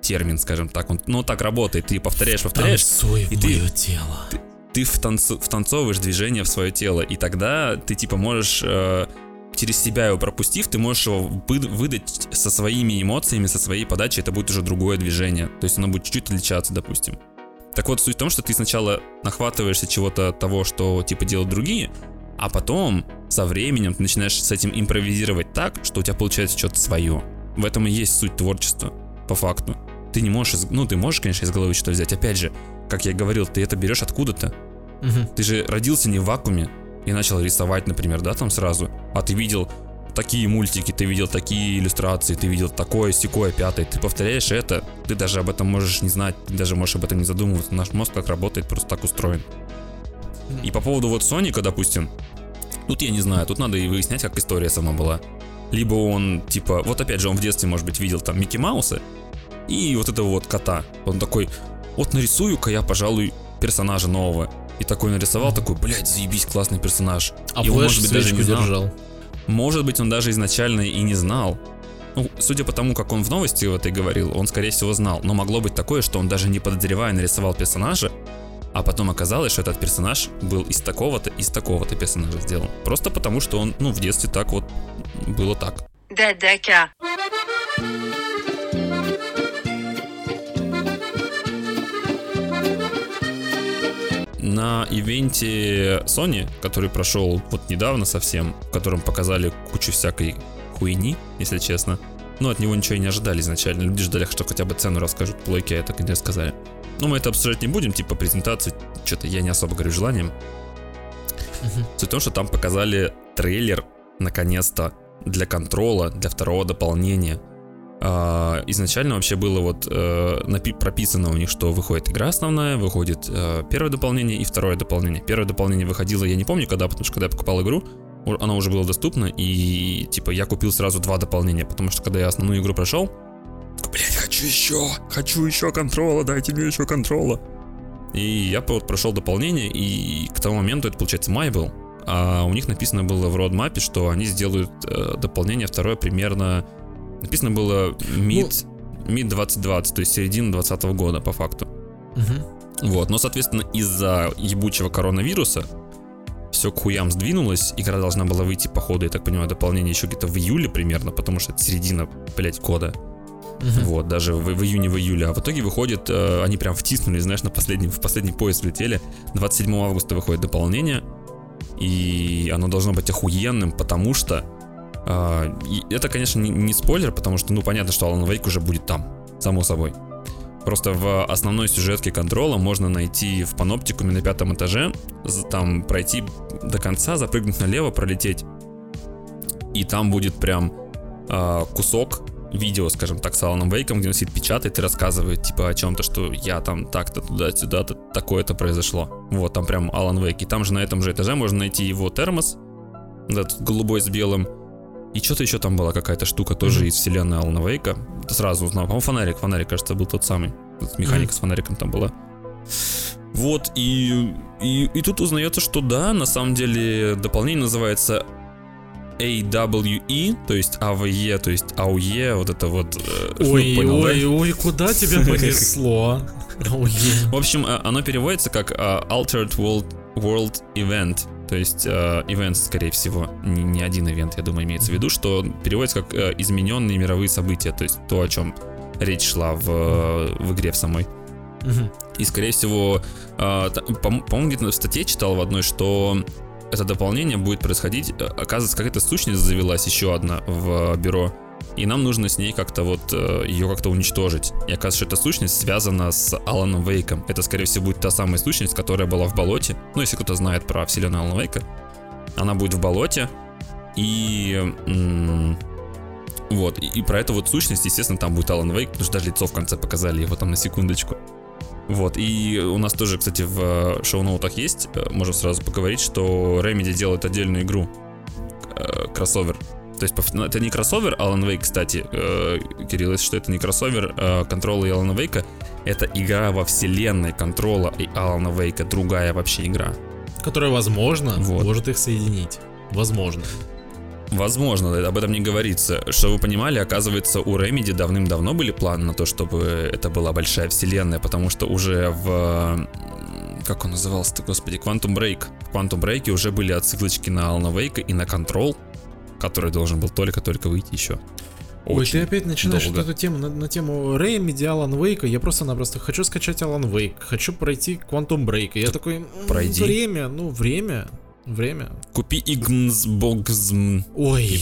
термин, скажем так. Он, ну, так работает. Ты повторяешь, повторяешь, Танцуй в и ты- мое тело. ты втанцу- втанцовываешь движение в свое тело, и тогда ты, типа, можешь... э, через себя его пропустив, ты можешь его вы- выдать со своими эмоциями, со своей подачей, это будет уже другое движение. То есть оно будет чуть-чуть отличаться, допустим. Так вот, суть в том, что ты сначала нахватываешься чего-то того, что типа делают другие, а потом со временем ты начинаешь с этим импровизировать так, что у тебя получается что-то свое. В этом и есть суть творчества, по факту. Ты не можешь, из- ну ты можешь, конечно, из головы что-то взять. Опять же, как я говорил, ты это берешь откуда-то. Мгм. Ты же родился не в вакууме и начал рисовать, например, да, там сразу. А ты видел такие мультики, ты видел такие иллюстрации, ты видел такое, секое, пятое. Ты повторяешь это, ты даже об этом можешь не знать, ты даже можешь об этом не задумываться. Наш мозг как работает, просто так устроен. И по поводу вот Соника, допустим, тут я не знаю, тут надо и выяснять, как история сама была. Либо он, типа, вот опять же, он в детстве, может быть, видел там Микки Мауса и вот этого вот кота. Он такой, вот нарисую-ка я, пожалуй, персонажа нового. И такой нарисовал, такой, блядь, заебись, классный персонаж. А И он, может быть, даже не знал. держал. Может быть, он даже изначально и не знал. Ну, судя по тому, как он в новости в этой говорил, он, скорее всего, знал. Но могло быть такое, что он даже не подозревая нарисовал персонажа, а потом оказалось, что этот персонаж был из такого-то, из такого-то персонажа сделан. Просто потому, что он, ну, в детстве так вот было так. ДДК. На ивенте Sony, который прошел вот недавно совсем, в котором показали кучу всякой хуйни, если честно. Но от него ничего и не ожидали изначально. Люди ждали, что хотя бы цену расскажут плойки, а и не Но мы это обсуждать не будем, типа презентации, что-то я не особо говорю желанием. Мгм. Суть в том, что там показали трейлер, наконец-то, для контрола, для второго дополнения. А, изначально вообще было вот э, напи- прописано у них, что выходит игра основная, выходит э, первое дополнение и второе дополнение. Первое дополнение выходило, я не помню когда, потому что когда я покупал игру, оно уже было доступно, и типа я купил сразу два дополнения, потому что когда я основную игру прошел, хочу еще, хочу еще контрола, дайте мне еще контрола. И я вот прошел дополнение, и к тому моменту, это получается май был, а у них написано было в родмапе, что они сделают э, дополнение второе примерно... Написано было mid, mid 2020, то есть середина 2020 года по факту. Мгм. Вот, но, соответственно, из-за ебучего коронавируса все к хуям сдвинулось. Игра должна была выйти, по ходу, я так понимаю, дополнение еще где-то в июле примерно, потому что это середина, блядь, года. Мгм. Вот, даже в, в июне, в июле. А в итоге выходит, э, они прям втиснули, знаешь, на последний, в последний поезд влетели. 27 августа выходит дополнение. И оно должно быть охуенным, потому что... э, это, конечно, не, не спойлер, потому что, ну, понятно, что Alan Wake уже будет там, само собой. Просто в основной сюжетке контрола можно найти в паноптикуме на пятом этаже, там пройти до конца, запрыгнуть налево, пролететь. И там будет прям а, кусок видео, скажем так, с Аланом Вейком, где он сидит печатает и рассказывает, типа, о чем-то, что я там так-то туда-сюда-то, такое-то произошло. Вот, там прям Алан Вейк. И там же на этом же этаже можно найти его термос, этот голубой с белым. И что-то еще там была какая-то штука тоже из вселенной Алана Вейка. Сразу узнал. По-моему, фонарик. Фонарик, кажется, был тот самый. Механика с фонариком там была. Вот, и, и, и тут узнается, что да, на самом деле дополнение называется AWE, то есть AVE, то есть AUE, вот это вот... э, ну, Ой, понял, да? ой, ой, куда тебя понесло? Ой. В общем, э, оно переводится как э, Altered World, World Event. То есть э, ивент, скорее всего, не, не один ивент, я думаю, имеется в виду, что переводится как э, измененные мировые события, то есть то, о чем речь шла в, в игре в самой. И, скорее всего, э, по- по-моему, где-то в статье читал в одной, что это дополнение будет происходить, э, оказывается, какая-то сущность завелась еще одна в бюро, и нам нужно с ней как-то вот э, ее как-то уничтожить. И оказывается, эта сущность связана с Аланом Вейком. Это, скорее всего, будет та самая сущность, которая была в болоте. Ну, если кто-то знает про вселенную Алана Вейка, она будет в болоте. И вот, и, и про эту вот сущность, естественно, там будет Алан Вейк, потому что даже лицо в конце показали его там на секундочку. Вот, и у нас тоже, кстати, в э, шоу-ноутах есть, э, можем сразу поговорить, что Remedy делает отдельную игру, э, кроссовер. То есть, ну, это не кроссовер Alan Wake, кстати, Кирилл, если что, это не кроссовер Контрола и Алана Вейка, это игра во вселенной Контрола и Алана Вейка, другая вообще игра. Которая, возможно, Вот. может их соединить. Возможно. Возможно, об этом не говорится. Что вы понимали, оказывается, у Remedy давным-давно были планы на то, чтобы это была большая вселенная, потому что уже в... Как он назывался-то, господи? Quantum Break. В Quantum Break уже были отсылочки на Алана Вейка и на Control, который должен был только-только выйти еще. Ой, Очень ты опять начинаешь долго. эту тему на, на тему Рэймиди, Алан Вейка. Я просто-напросто хочу скачать Алан Вейк, хочу пройти Quantum Break. И я такой, «М, пройди. время, ну время, время. Купи Игнсбогзм. Ой,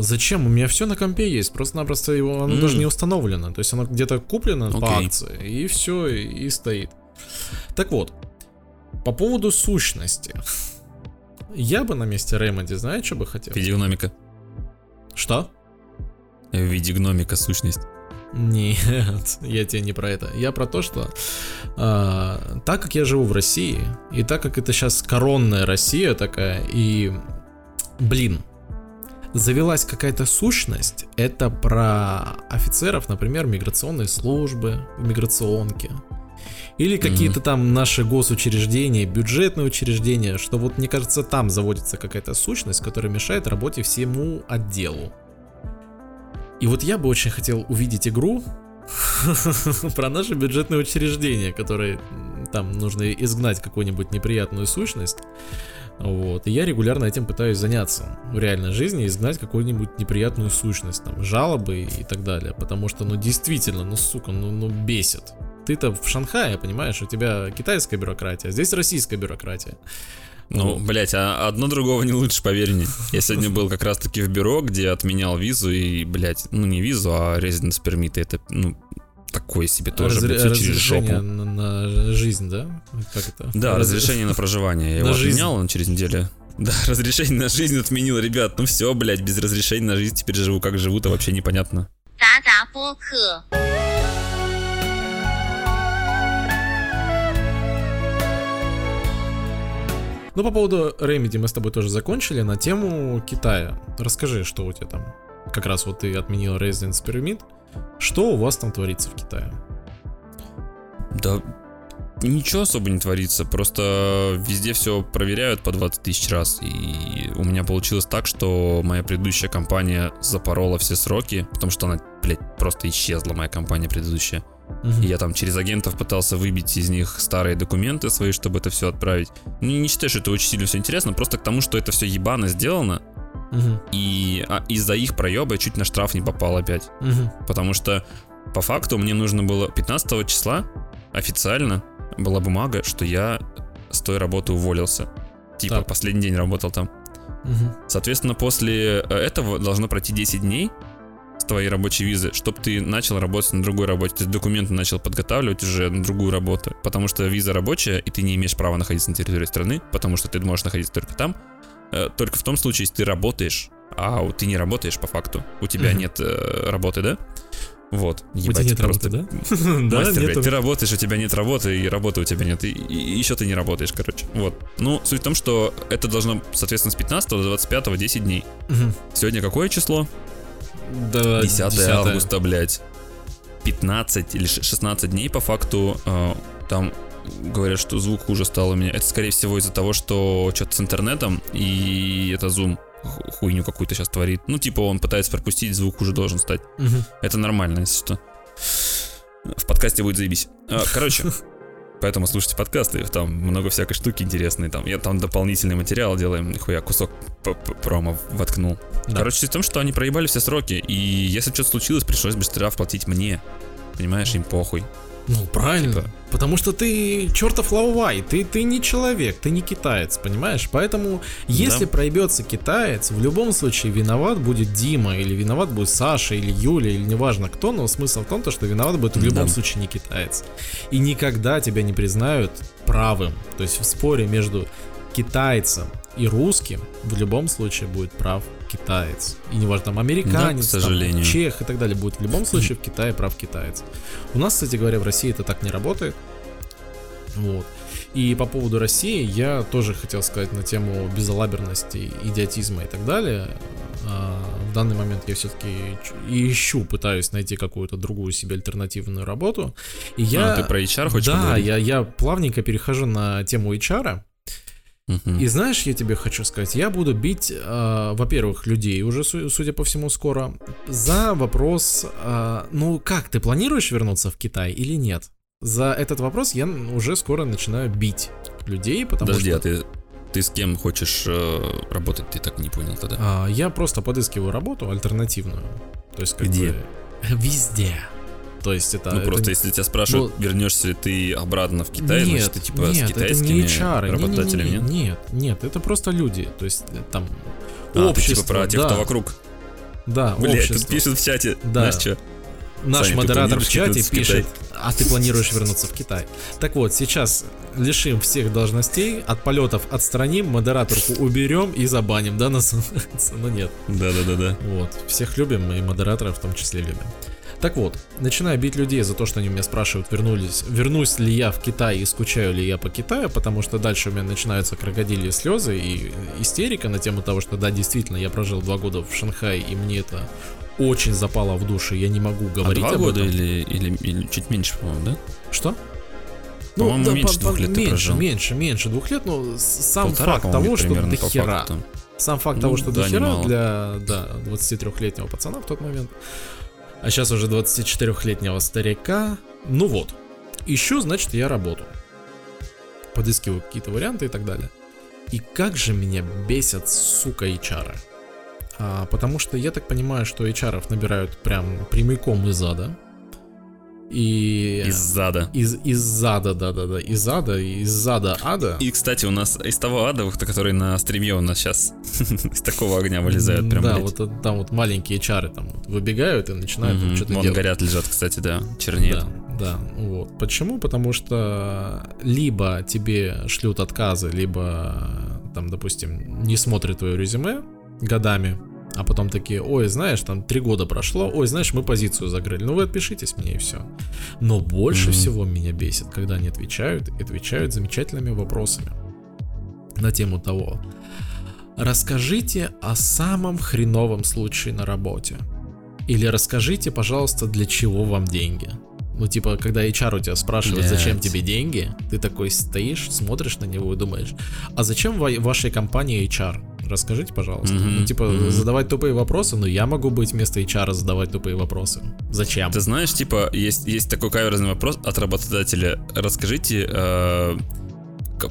зачем? У меня все на компе есть, просто-напросто его, оно М. даже не установлено. То есть оно где-то куплено по Окей. акции, и все, и, и стоит. Так вот, по поводу сущности. Я бы на месте Ремоди, знаете, что бы хотел? В виде гномика. Что? В виде гномика сущность. Нет, я тебе не про это. Я про то, что а, так как я живу в России, и так как это сейчас коронная Россия такая, и, блин, завелась какая-то сущность, это про офицеров, например, миграционной службы, миграционки. Или какие-то там наши госучреждения, бюджетные учреждения, что вот, мне кажется, там заводится какая-то сущность, которая мешает работе всему отделу. И вот я бы очень хотел увидеть игру про наше бюджетное учреждение, которое там нужно изгнать какую-нибудь неприятную сущность. Вот. И я регулярно этим пытаюсь заняться в реальной жизни, изгнать какую-нибудь неприятную сущность, там, жалобы и так далее. Потому что, ну, действительно, ну, сука, ну, ну бесит. Ты-то в Шанхае, понимаешь, у тебя китайская бюрократия, а здесь российская бюрократия. Ну, блять, а одно другого не лучше, поверь мне. Я сегодня был как раз таки в бюро, где отменял визу и, блять, ну не визу, а резиденс пермиты. Это, ну, такое себе тоже, Разре- блядь, всё через разрешение жопу. на, на жизнь, да? Как это? Да, Раз- разрешение на проживание. Я На его жизнь. отменял, он через неделю. Да, разрешение на жизнь отменил, ребят. Ну все, блядь, без разрешения на жизнь теперь живу. Как живу-то вообще непонятно. Ну, по поводу Remedy мы с тобой тоже закончили. На тему Китая. Расскажи, что у тебя там. Как раз вот ты отменил Residence Pyramid. Что у вас там творится в Китае? Да ничего особо не творится, просто везде все проверяют по 20 тысяч раз. И у меня получилось так, что моя предыдущая компания запорола все сроки, потому что она, блядь, просто исчезла, моя компания предыдущая. Мгм. И я там через агентов пытался выбить из них старые документы свои, чтобы это все отправить. Ну, не считаю, что это очень сильно все интересно, просто к тому, что это все ебано сделано, Мгм. и а, из-за их проеба я чуть на штраф не попал опять. Мгм. Потому что по факту мне нужно было 15 числа официально была бумага, что я с той работы уволился. Типа Так. последний день работал там. Мгм. Соответственно, после э, этого должно пройти 10 дней с твоей рабочей визы, чтобы ты начал работать на другой работе. То есть документы начал подготавливать уже на другую работу. Потому что виза рабочая, и ты не имеешь права находиться на территории страны, потому что ты можешь находиться только там. э, Только в том случае, если ты работаешь а ты не работаешь по факту. У тебя Мгм. нет э, работы, да? Вот. У тебя нет работы, да? Да, Мастер, блядь, ты работаешь, у тебя нет работы, и работы у тебя нет, и, и еще ты не работаешь, короче. Вот. Ну, суть в том, что это должно, соответственно, с 15 до 25 10 дней. Сегодня какое число? Да, 10 10. августа, блядь. 15 или ш- 16 дней по факту э, там говорят, что звук хуже стал у меня. Это, скорее всего, из-за того, что что-то с интернетом, и это Zoom хуйню какую-то сейчас творит. Ну, типа, он пытается пропустить, звук хуже должен стать. Мгм. Это нормально, если что. В подкасте будет заебись. А, Короче, поэтому слушайте подкасты, там много всякой штуки интересной. Там, я там дополнительный материал делаем, нихуя кусок промо воткнул. Да. Короче, в том, что они проебали все сроки, и если что-то случилось, пришлось бы штраф платить мне. Понимаешь, им похуй. Ну, правильно. Типа. Потому что ты чертов лаувай, ты, ты не человек, ты не китаец, понимаешь? Поэтому, если Да. проебется китаец, в любом случае виноват будет Дима, или виноват будет Саша, или Юля, или неважно кто, но смысл в том, то, что виноват будет в любом Да. случае не китаец. И никогда тебя не признают правым. То есть в споре между китайцем и русским в любом случае будет прав китаец. И неважно, там американец, к там, сожалению. чех и так далее будет в любом случае в Китае прав китаец. У нас, кстати говоря, в России это так не работает. Вот. И по поводу России я тоже хотел сказать на тему безалаберности, идиотизма и так далее. А, В данный момент я все-таки ищу, пытаюсь найти какую-то другую себе альтернативную работу. И я... А, ты про HR хочешь Да, поговорить? я, я плавненько перехожу на тему HR. И знаешь, я тебе хочу сказать, я буду бить, э, во-первых, людей уже, су- судя по всему, скоро, за вопрос, э, ну как, ты планируешь вернуться в Китай или нет? За этот вопрос я уже скоро начинаю бить людей, потому Подожди, что а ты, ты с кем хочешь э, работать? Ты так не понял тогда. а, я просто подыскиваю работу альтернативную. То есть как Где? бы, везде. То есть это... ну это просто не- если тебя спрашивают, вернешься ли ты обратно в Китай, нет, значит ты типа нет, с это китайскими не HR, не- не- работодателями, не- нет? Нет, нет, это просто люди. То есть э, там А, ты общество, типа про тех, да, кто вокруг. Да, тут общество. пишут в чате. Да. Знаешь что? Наш Саня, ты модератор в чате в пишет, а ты планируешь вернуться в Китай. Так вот, сейчас лишим всех должностей, от полетов отстраним, модераторку уберем и забаним, да, нас? Ну нет. Да-да-да-да. Вот, всех любим, и модератора в том числе любим. Так вот, начинаю бить людей за то, что они меня спрашивают, вернулись, вернусь ли я в Китай и скучаю ли я по Китаю, потому что дальше у меня начинаются крокодильные слезы и истерика на тему того, что да, действительно, я прожил два года в Шанхае, и мне это очень запало в душу, я не могу А говорить два об года этом. или, или, или чуть меньше, по-моему, да? Что? По-моему, меньше двух лет ты меньше, прожил. меньше, меньше двух лет, но сам Полтора, факт того, что до по хера. Сам факт Ну, того, что да, до хера немало. для да, 23-летнего пацана в тот момент. А сейчас уже 24-летнего старика. Ну вот. Ищу, значит, я работу. Подыскиваю какие-то варианты и так далее. И как же меня бесят, сука, HR. А, потому что я так понимаю, что HR набирают прям прямиком из ада. И... Из зада. Из, из зада, да-да-да, из ада, из зада ада. И, кстати, у нас из того ада, который на стриме у нас сейчас из такого огня вылезают прям, Да, блядь. вот там вот маленькие чары там вот выбегают и начинают там что-то Вон делать. горят, лежат, кстати, да, чернеют. Да, да, вот. Почему? Потому что либо тебе шлют отказы, либо там, допустим, не смотрят твое резюме годами, а потом такие, ой, знаешь, там три года прошло, ой, знаешь, мы позицию закрыли, ну вы отпишитесь мне и все. Но больше Мгм. всего меня бесит, когда они отвечают, и отвечают замечательными вопросами на тему того, расскажите о самом хреновом случае на работе. Или расскажите, пожалуйста, для чего вам деньги. Ну, типа, когда HR у тебя спрашивает, зачем Блядь. тебе деньги, ты такой стоишь, смотришь на него и думаешь, а зачем ва- вашей компании HR? Расскажите, пожалуйста. Мгм, Ну, типа, мгм. задавать тупые вопросы, но я могу быть вместо HR задавать тупые вопросы. Зачем? Ты знаешь, типа, есть, есть такой каверзный вопрос от работодателя. Расскажите, э,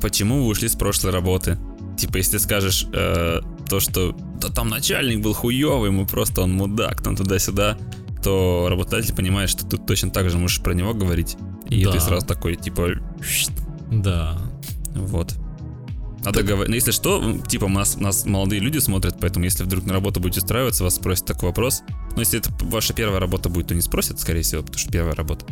почему вы ушли с прошлой работы? Типа, если ты скажешь э, то, что да там начальник был хуёвый, ему просто он мудак, там туда-сюда, то работодатель понимает, что ты точно так же можешь про него говорить. И Да. ты сразу такой, типа. Да. вот. А договор... Ну, если что, типа, у нас, нас молодые люди смотрят, поэтому если вдруг на работу будете устраиваться, вас спросят такой вопрос. Но если это ваша первая работа будет, то не спросят, скорее всего, потому что первая работа.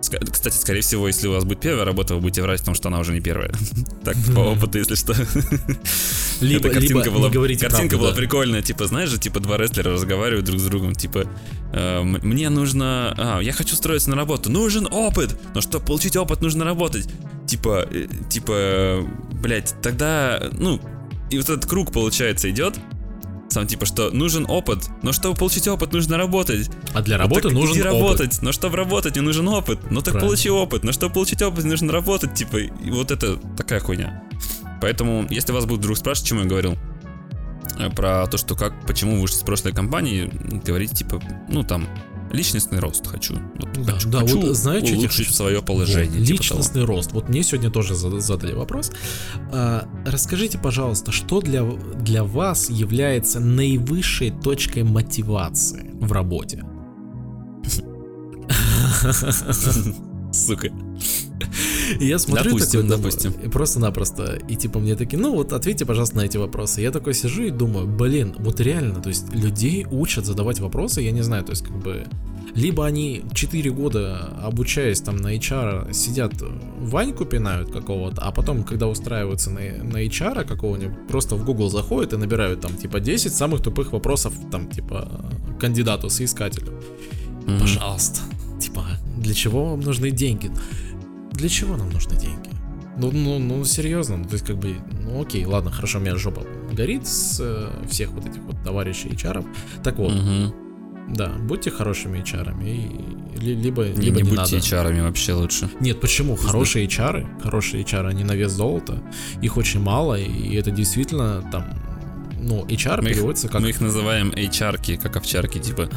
Кстати, скорее всего, если у вас будет первая работа, вы будете врать в том, что она уже не первая. Так, по опыту, если что. Либо, Эта картинка либо была, не говорите картинка правду, была да. прикольная, типа, знаешь же, типа два рестлера разговаривают друг с другом, типа, э, мне нужно, а, я хочу устроиться на работу, нужен опыт, но чтобы получить опыт, нужно работать, типа, э, типа, блять, тогда, ну, и вот этот круг получается идет, сам типа, что нужен опыт, но чтобы получить опыт, нужно работать. А для Ну, работы так нужен иди опыт. работать, но чтобы работать, мне нужен опыт. Ну так Правильно. получи опыт, но чтобы получить опыт, нужно работать, типа, и вот это такая хуйня. Поэтому, если вас будут вдруг спрашивать, чему я говорил, э, про то, что как, почему вы вышли с прошлой компании, говорите, типа, ну там, личностный рост хочу. Вот Да, хочу, да, хочу вот что я улучшить хочу свое положение. Вот, типа того. личностный рост. Вот мне сегодня тоже зада- задали вопрос. А, расскажите, пожалуйста, что для, для вас является наивысшей точкой мотивации в работе? Сука. Я смотрю Допустим, такой, допустим. просто-напросто, и типа мне такие, ну вот ответьте, пожалуйста, на эти вопросы. Я такой сижу и думаю, блин, вот реально, то есть людей учат задавать вопросы, я не знаю, то есть как бы либо они 4 года обучаясь там на HR сидят Ваньку пинают какого-то, а потом, когда устраиваются на, на HR какого-нибудь, просто в Google заходят и набирают там типа 10 самых тупых вопросов там типа кандидату, соискателю. Мгм. Пожалуйста. Для чего вам нужны деньги? Для чего нам нужны деньги? Ну, ну, ну, серьезно, ну, то есть, как бы, ну, окей, ладно, хорошо, у меня жопа горит с э, всех вот этих вот товарищей HR. Так вот, Мгм. да, будьте хорошими HR, и, ли- либо, Не, либо не не, будьте надо. HR вообще лучше. Нет, почему? Хорошие HR, хорошие HR, они на вес золота, их очень мало, и это действительно там, ну, HR Мы их, переводится как мы их называем HR-ки, как овчарки, типа.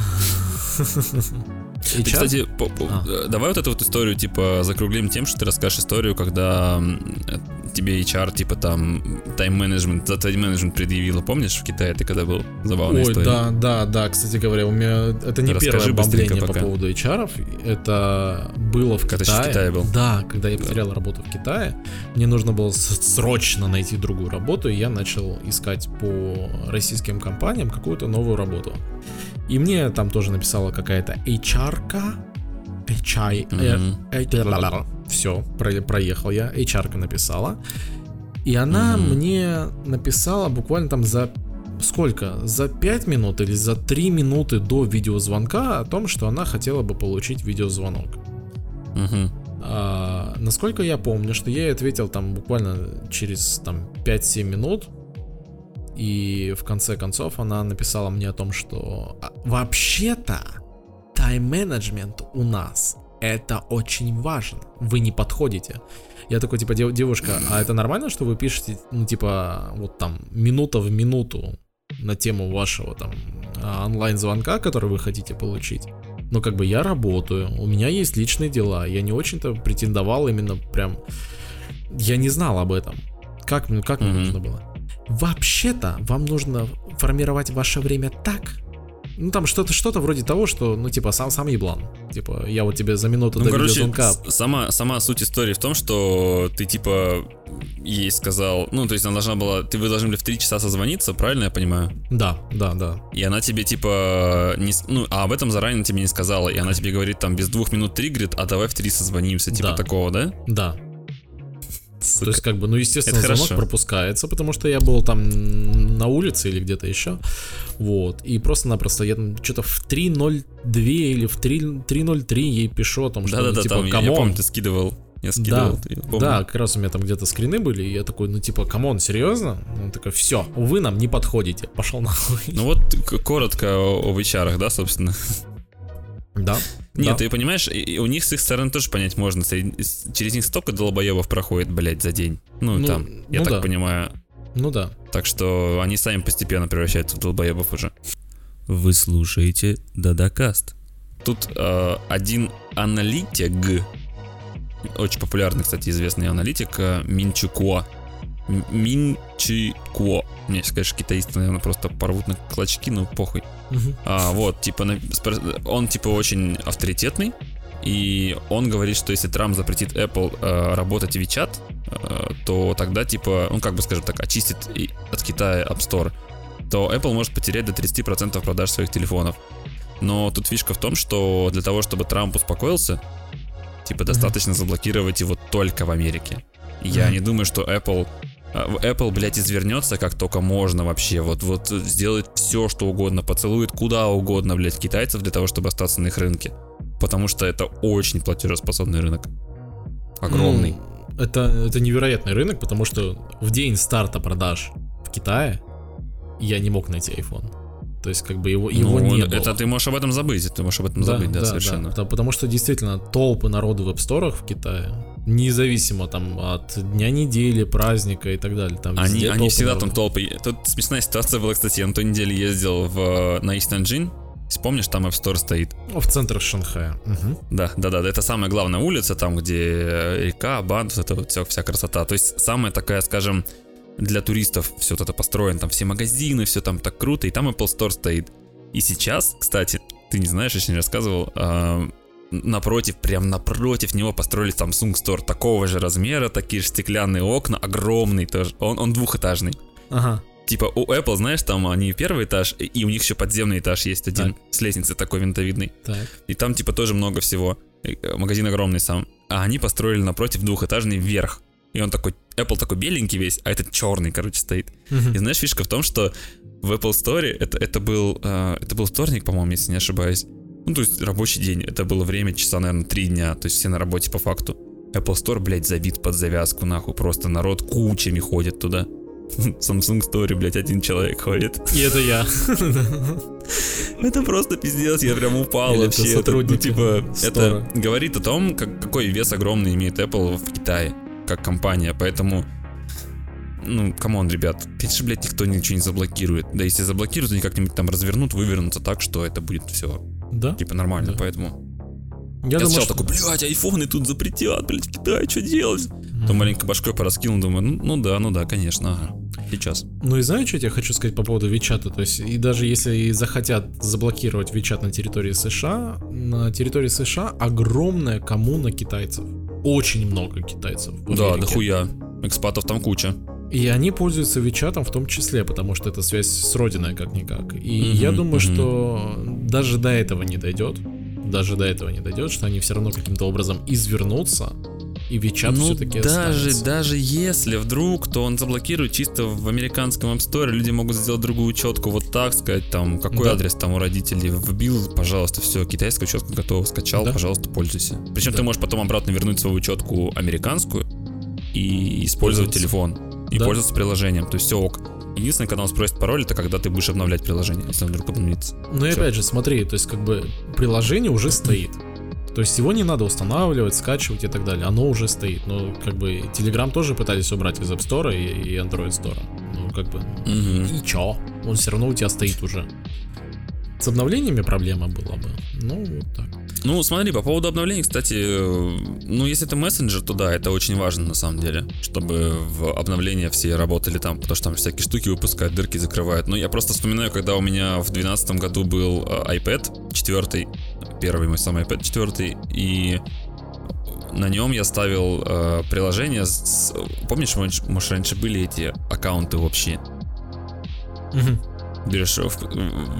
HR. кстати, А. э, давай вот эту вот историю, типа, закруглим тем, что ты расскажешь историю, когда э, тебе HR, типа, там, тайм-менеджмент, за тайм-менеджмент предъявила, помнишь, в Китае ты когда был? Забавная Ой, история. да, да, да, кстати говоря, у меня это не Расскажи первое бомбление по поводу HR, это было в Когда Китае. ещё в Китае был. Да, когда я потерял работу в Китае, мне нужно было срочно найти другую работу, и я начал искать по российским компаниям какую-то новую работу. И мне там тоже написала какая-то HR-ка, HI, Мгм. все, проехал я, HR-ка написала. И она мне написала буквально там за сколько? За 5 минут или за 3 минуты до видеозвонка о том, что она хотела бы получить видеозвонок. Мгм. А, насколько я помню, что я ей ответил там буквально через там 5-7 минут. И в конце концов она написала мне о том, что «А, вообще-то тайм-менеджмент у нас это очень важно. Вы не подходите. Я такой, типа, «Дев- девушка, а это нормально, что вы пишете, ну, типа, вот там, минута в минуту на тему вашего там а, онлайн-звонка, который вы хотите получить? Но как бы я работаю, у меня есть личные дела, я не очень-то претендовал именно прям... Я не знал об этом. Как, мне- как мне нужно было? Вообще-то вам нужно формировать ваше время так, ну там что-то что-то вроде того, что, ну типа сам сам еблан. Типа я вот тебе за минуту Ну, до короче, видеозвонка. сама, сама суть истории в том, что ты, типа, ей сказал, ну, то есть она должна была, ты вы должны были в 3 часа созвониться, правильно я понимаю? Да, да, да. И она тебе, типа, не, ну, а об этом заранее тебе не сказала, и она тебе говорит, там, без двух минут триггерит, а давай в 3 созвонимся, типа Да. такого, да? Да. То есть, как бы, ну, естественно, Это звонок хорошо. пропускается, потому что я был там на улице или где-то еще. Вот. И просто-напросто я что-то в 3.02 или в 3 3.03 ей пишу о том, что, ну, Да-да-да, типа, там, я, я come on. помню, ты скидывал, я скидывал, я помню. Да, как раз у меня там где-то скрины были, и я такой, ну типа, come on, серьезно? Он такой, все, вы нам не подходите, пошел нахуй. Ну вот, коротко о- об HR, да, собственно. Да. Нет, да. ты понимаешь, и- и у них с их стороны тоже понять можно. Через них столько долбоебов проходит, блядь, за день. Ну, Ну, там, я ну так да. понимаю. Ну да. Так что они сами постепенно превращаются в долбоебов уже. Вы слушаете Дадакаст. Тут э, один аналитик, очень популярный, кстати, известный аналитик, э, Минчукуа. М- Минчикуо. Мне, если, конечно, китаисты, наверное, просто порвут на клочки, ну похуй. А, вот, типа, он, типа, очень авторитетный, и он говорит, что если Трамп запретит Apple э, работать в WeChat, э, то тогда, типа, он, как бы, скажем так, очистит от Китая App Store, то Apple может потерять до 30% продаж своих телефонов. Но тут фишка в том, что для того, чтобы Трамп успокоился, Типа достаточно заблокировать его только в Америке. Я не думаю, что Apple Apple, блядь, извернется как только можно вообще. Вот, вот сделает все, что угодно, поцелует куда угодно, блядь, китайцев для того, чтобы остаться на их рынке. Потому что это очень платежеспособный рынок. Огромный. Ну, это, это невероятный рынок, потому что в день старта продаж в Китае я не мог найти iPhone. То есть, как бы его, его Ну, не было. это ты можешь об этом забыть, ты можешь об этом забыть, да, совершенно. Потому- Потому что действительно толпы народу в App Store в Китае, независимо там от дня недели, праздника и так далее. Там Они, они всегда там толпы. Тут смешная ситуация была, кстати, я на той неделе ездил в, на Engine. Помнишь, там App Store стоит? Ну, В центр Шанхая. Мгм. Да, да, да, это самая главная улица, там, где река, банд, вот это вот вся, вся красота. То есть самая такая, скажем, для туристов все это построено, там все магазины, все там так круто, и там Apple Store стоит. И сейчас, кстати, ты не знаешь, я не рассказывал, а, напротив, прям напротив него построили Samsung Store такого же размера, такие же стеклянные окна, огромный тоже, он, он двухэтажный. Ага. Типа у Apple, знаешь, там они первый этаж, и- у них еще подземный этаж есть один, с лестницей такой винтовидный. Так. И там типа тоже много всего. Э, Магазин огромный сам. А они построили напротив двухэтажный вверх. И он такой, Apple такой беленький весь, а этот черный, короче, стоит. И знаешь, фишка в том, что в Apple Store это, это был э, это был вторник, по-моему, если не ошибаюсь. Ну, то есть рабочий день. Это было время часа, наверное, три дня. То есть все на работе по факту. Apple Store, блядь, забит под завязку, нахуй. Просто народ кучами ходит туда. Samsung Store, блядь, один человек ходит. И это я. Это просто пиздец, я прям упал вообще. Это, ну, сотрудники типа, это говорит о том, как, какой вес огромный имеет Apple в Китае, как компания, поэтому... Ну, come on, ребят, конечно, блядь, никто ничего не заблокирует. Да если заблокируют, они как-нибудь там развернут, вывернутся так, что это будет все, Да? типа, нормально, Да. поэтому... Я Я, думаю, сначала что- такой, блядь, айфоны тут запретят, блядь, в Китае, что делать? Потом маленько башкой пораскинул, думаю, ну, ну да, ну да, конечно, ага, сейчас. Ну и знаешь, что я тебе хочу сказать по поводу Вичата? То есть, и даже если и захотят заблокировать Вичат на территории США, на территории США огромная коммуна китайцев. Очень много китайцев. Да, Америке. дохуя. Экспатов там куча. И они пользуются Вичатом в том числе, потому что это связь с родиной как-никак. И Мгм, я думаю, мгм. что даже до этого не дойдет. Даже до этого не дойдет, что они все равно каким-то образом извернутся, и Вичат ну, все-таки даже, останется. даже если вдруг, то он заблокирует чисто в американском App Store, люди могут сделать другую четку, вот так сказать, там, какой Да. адрес там у родителей вбил, пожалуйста, все, китайскую четку готова, скачал, Да. пожалуйста, пользуйся. Причем Да. ты можешь потом обратно вернуть свою четку американскую и использовать телефон, и Да. пользоваться приложением, то есть все ок. Единственное, когда он спросит пароль, это когда ты будешь обновлять приложение, если он вдруг обновится. Ну и Всё. опять же, смотри, то есть как бы приложение уже стоит. То есть его не надо устанавливать, скачивать и так далее. Оно уже стоит. Но как бы Telegram тоже пытались убрать из App Store и, и Android Store. Ну как бы Мгм. и чё? Он все равно у тебя стоит уже. С обновлениями проблема была бы. Ну вот так. Ну, смотри, по поводу обновлений, кстати, э, ну, если это мессенджер, то да, это очень важно на самом деле, чтобы в обновления все работали там, потому что там всякие штуки выпускают, дырки закрывают. Но я просто вспоминаю, когда у меня в 2012 году был э, iPad 4, первый мой самый iPad 4, и на нем я ставил э, приложение с... Помнишь, может, раньше были эти аккаунты общие? Мгм. Берешь, э, в-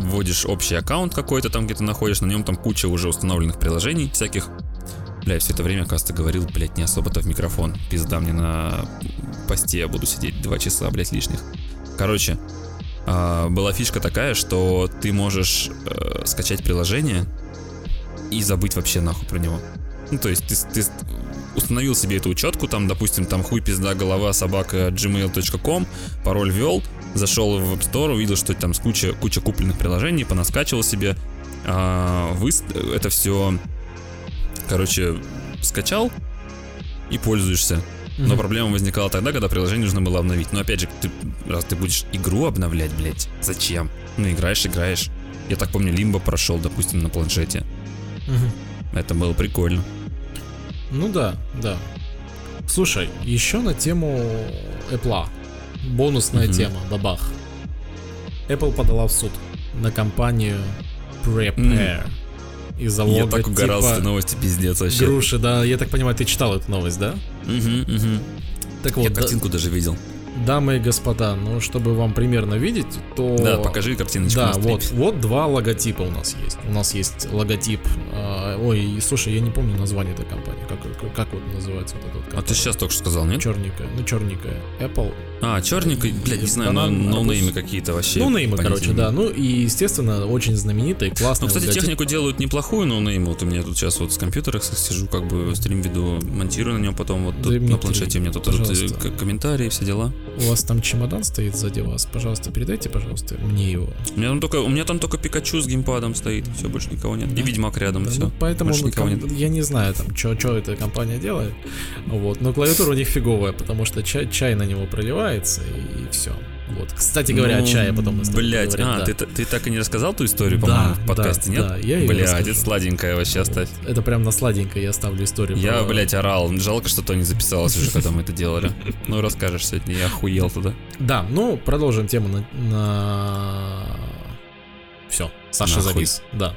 вводишь общий аккаунт какой-то там, где ты находишь, на нем там куча уже установленных приложений всяких. Бля, все это время, кажется, говорил, блядь, не особо-то в микрофон. Пизда мне на посте, я буду сидеть два часа, блядь, лишних. Короче, а, была фишка такая, что ты можешь э, скачать приложение и забыть вообще нахуй про него. Ну, то есть ты, ты установил себе эту учетку, там, допустим, там хуй, пизда, голова, собака, gmail.com, пароль ввел, зашел в App Store, увидел, что там куча, куча купленных приложений, понаскачивал себе, а, выс- это все, короче, скачал и пользуешься. Но Мгм. проблема возникала тогда, когда приложение нужно было обновить. Но опять же, ты, раз ты будешь игру обновлять, блядь, зачем? Ну, играешь, играешь. Я так помню, Лимбо прошел, допустим, на планшете. Мгм. Это было прикольно. Ну да, да. Слушай, еще на тему Apple. Бонусная Мгм. тема, бабах. Apple подала в суд на компанию Prepare. Из-за Я так угорал с этой новости, пиздец вообще. груши, да. Я так понимаю, ты читал эту новость, да? Мгм, мгм. Так Я вот, да- картинку даже видел. Дамы и господа, ну, чтобы вам примерно видеть, то... Да, покажи картиночку Да, вот, вот два логотипа у нас есть. У нас есть логотип... э, ой, слушай, я не помню название этой компании. Как, как, как вот называется вот этот А ты сейчас только что сказал, нет? Черненькая, ну черненькая. Apple. А, черненький, блядь, не знаю, но Банан, ноунеймы какие-то вообще. Ну, неймы, понятия короче, да. Ну и, естественно, очень знаменитый, классный Ну, кстати, технику делают неплохую, но неймы. Вот у меня тут сейчас вот с компьютера сижу, как бы стрим веду, монтирую на нем потом. Вот Дмитрий, на планшете у меня тут э, комментарии, все дела. У вас там чемодан стоит сзади вас. Пожалуйста, передайте, пожалуйста, мне его. У меня там только, у меня там только Пикачу с геймпадом стоит, все, больше никого нет. И Ведьмак рядом, Да, все. ну, поэтому больше никого ком- нет. я не знаю, там, что эта компания делает. Вот. Но клавиатура у них фиговая, потому что чай, чай на него проливается и, все. Вот. Кстати говоря, Ну, о чае потом мы Блять, поговорим, а, да. ты, ты так и не рассказал ту историю, Да, по-моему, в да, подкасте, нет? да, я расскажу. это сладенькая вообще оставь. Это прям на сладенько я оставлю историю. Я, про- блять, орал. Жалко, что то не записалось уже, когда мы это делали. Ну, расскажешь сегодня, я охуел туда. Да, ну, продолжим тему на... на... Все, Саша завис. Да.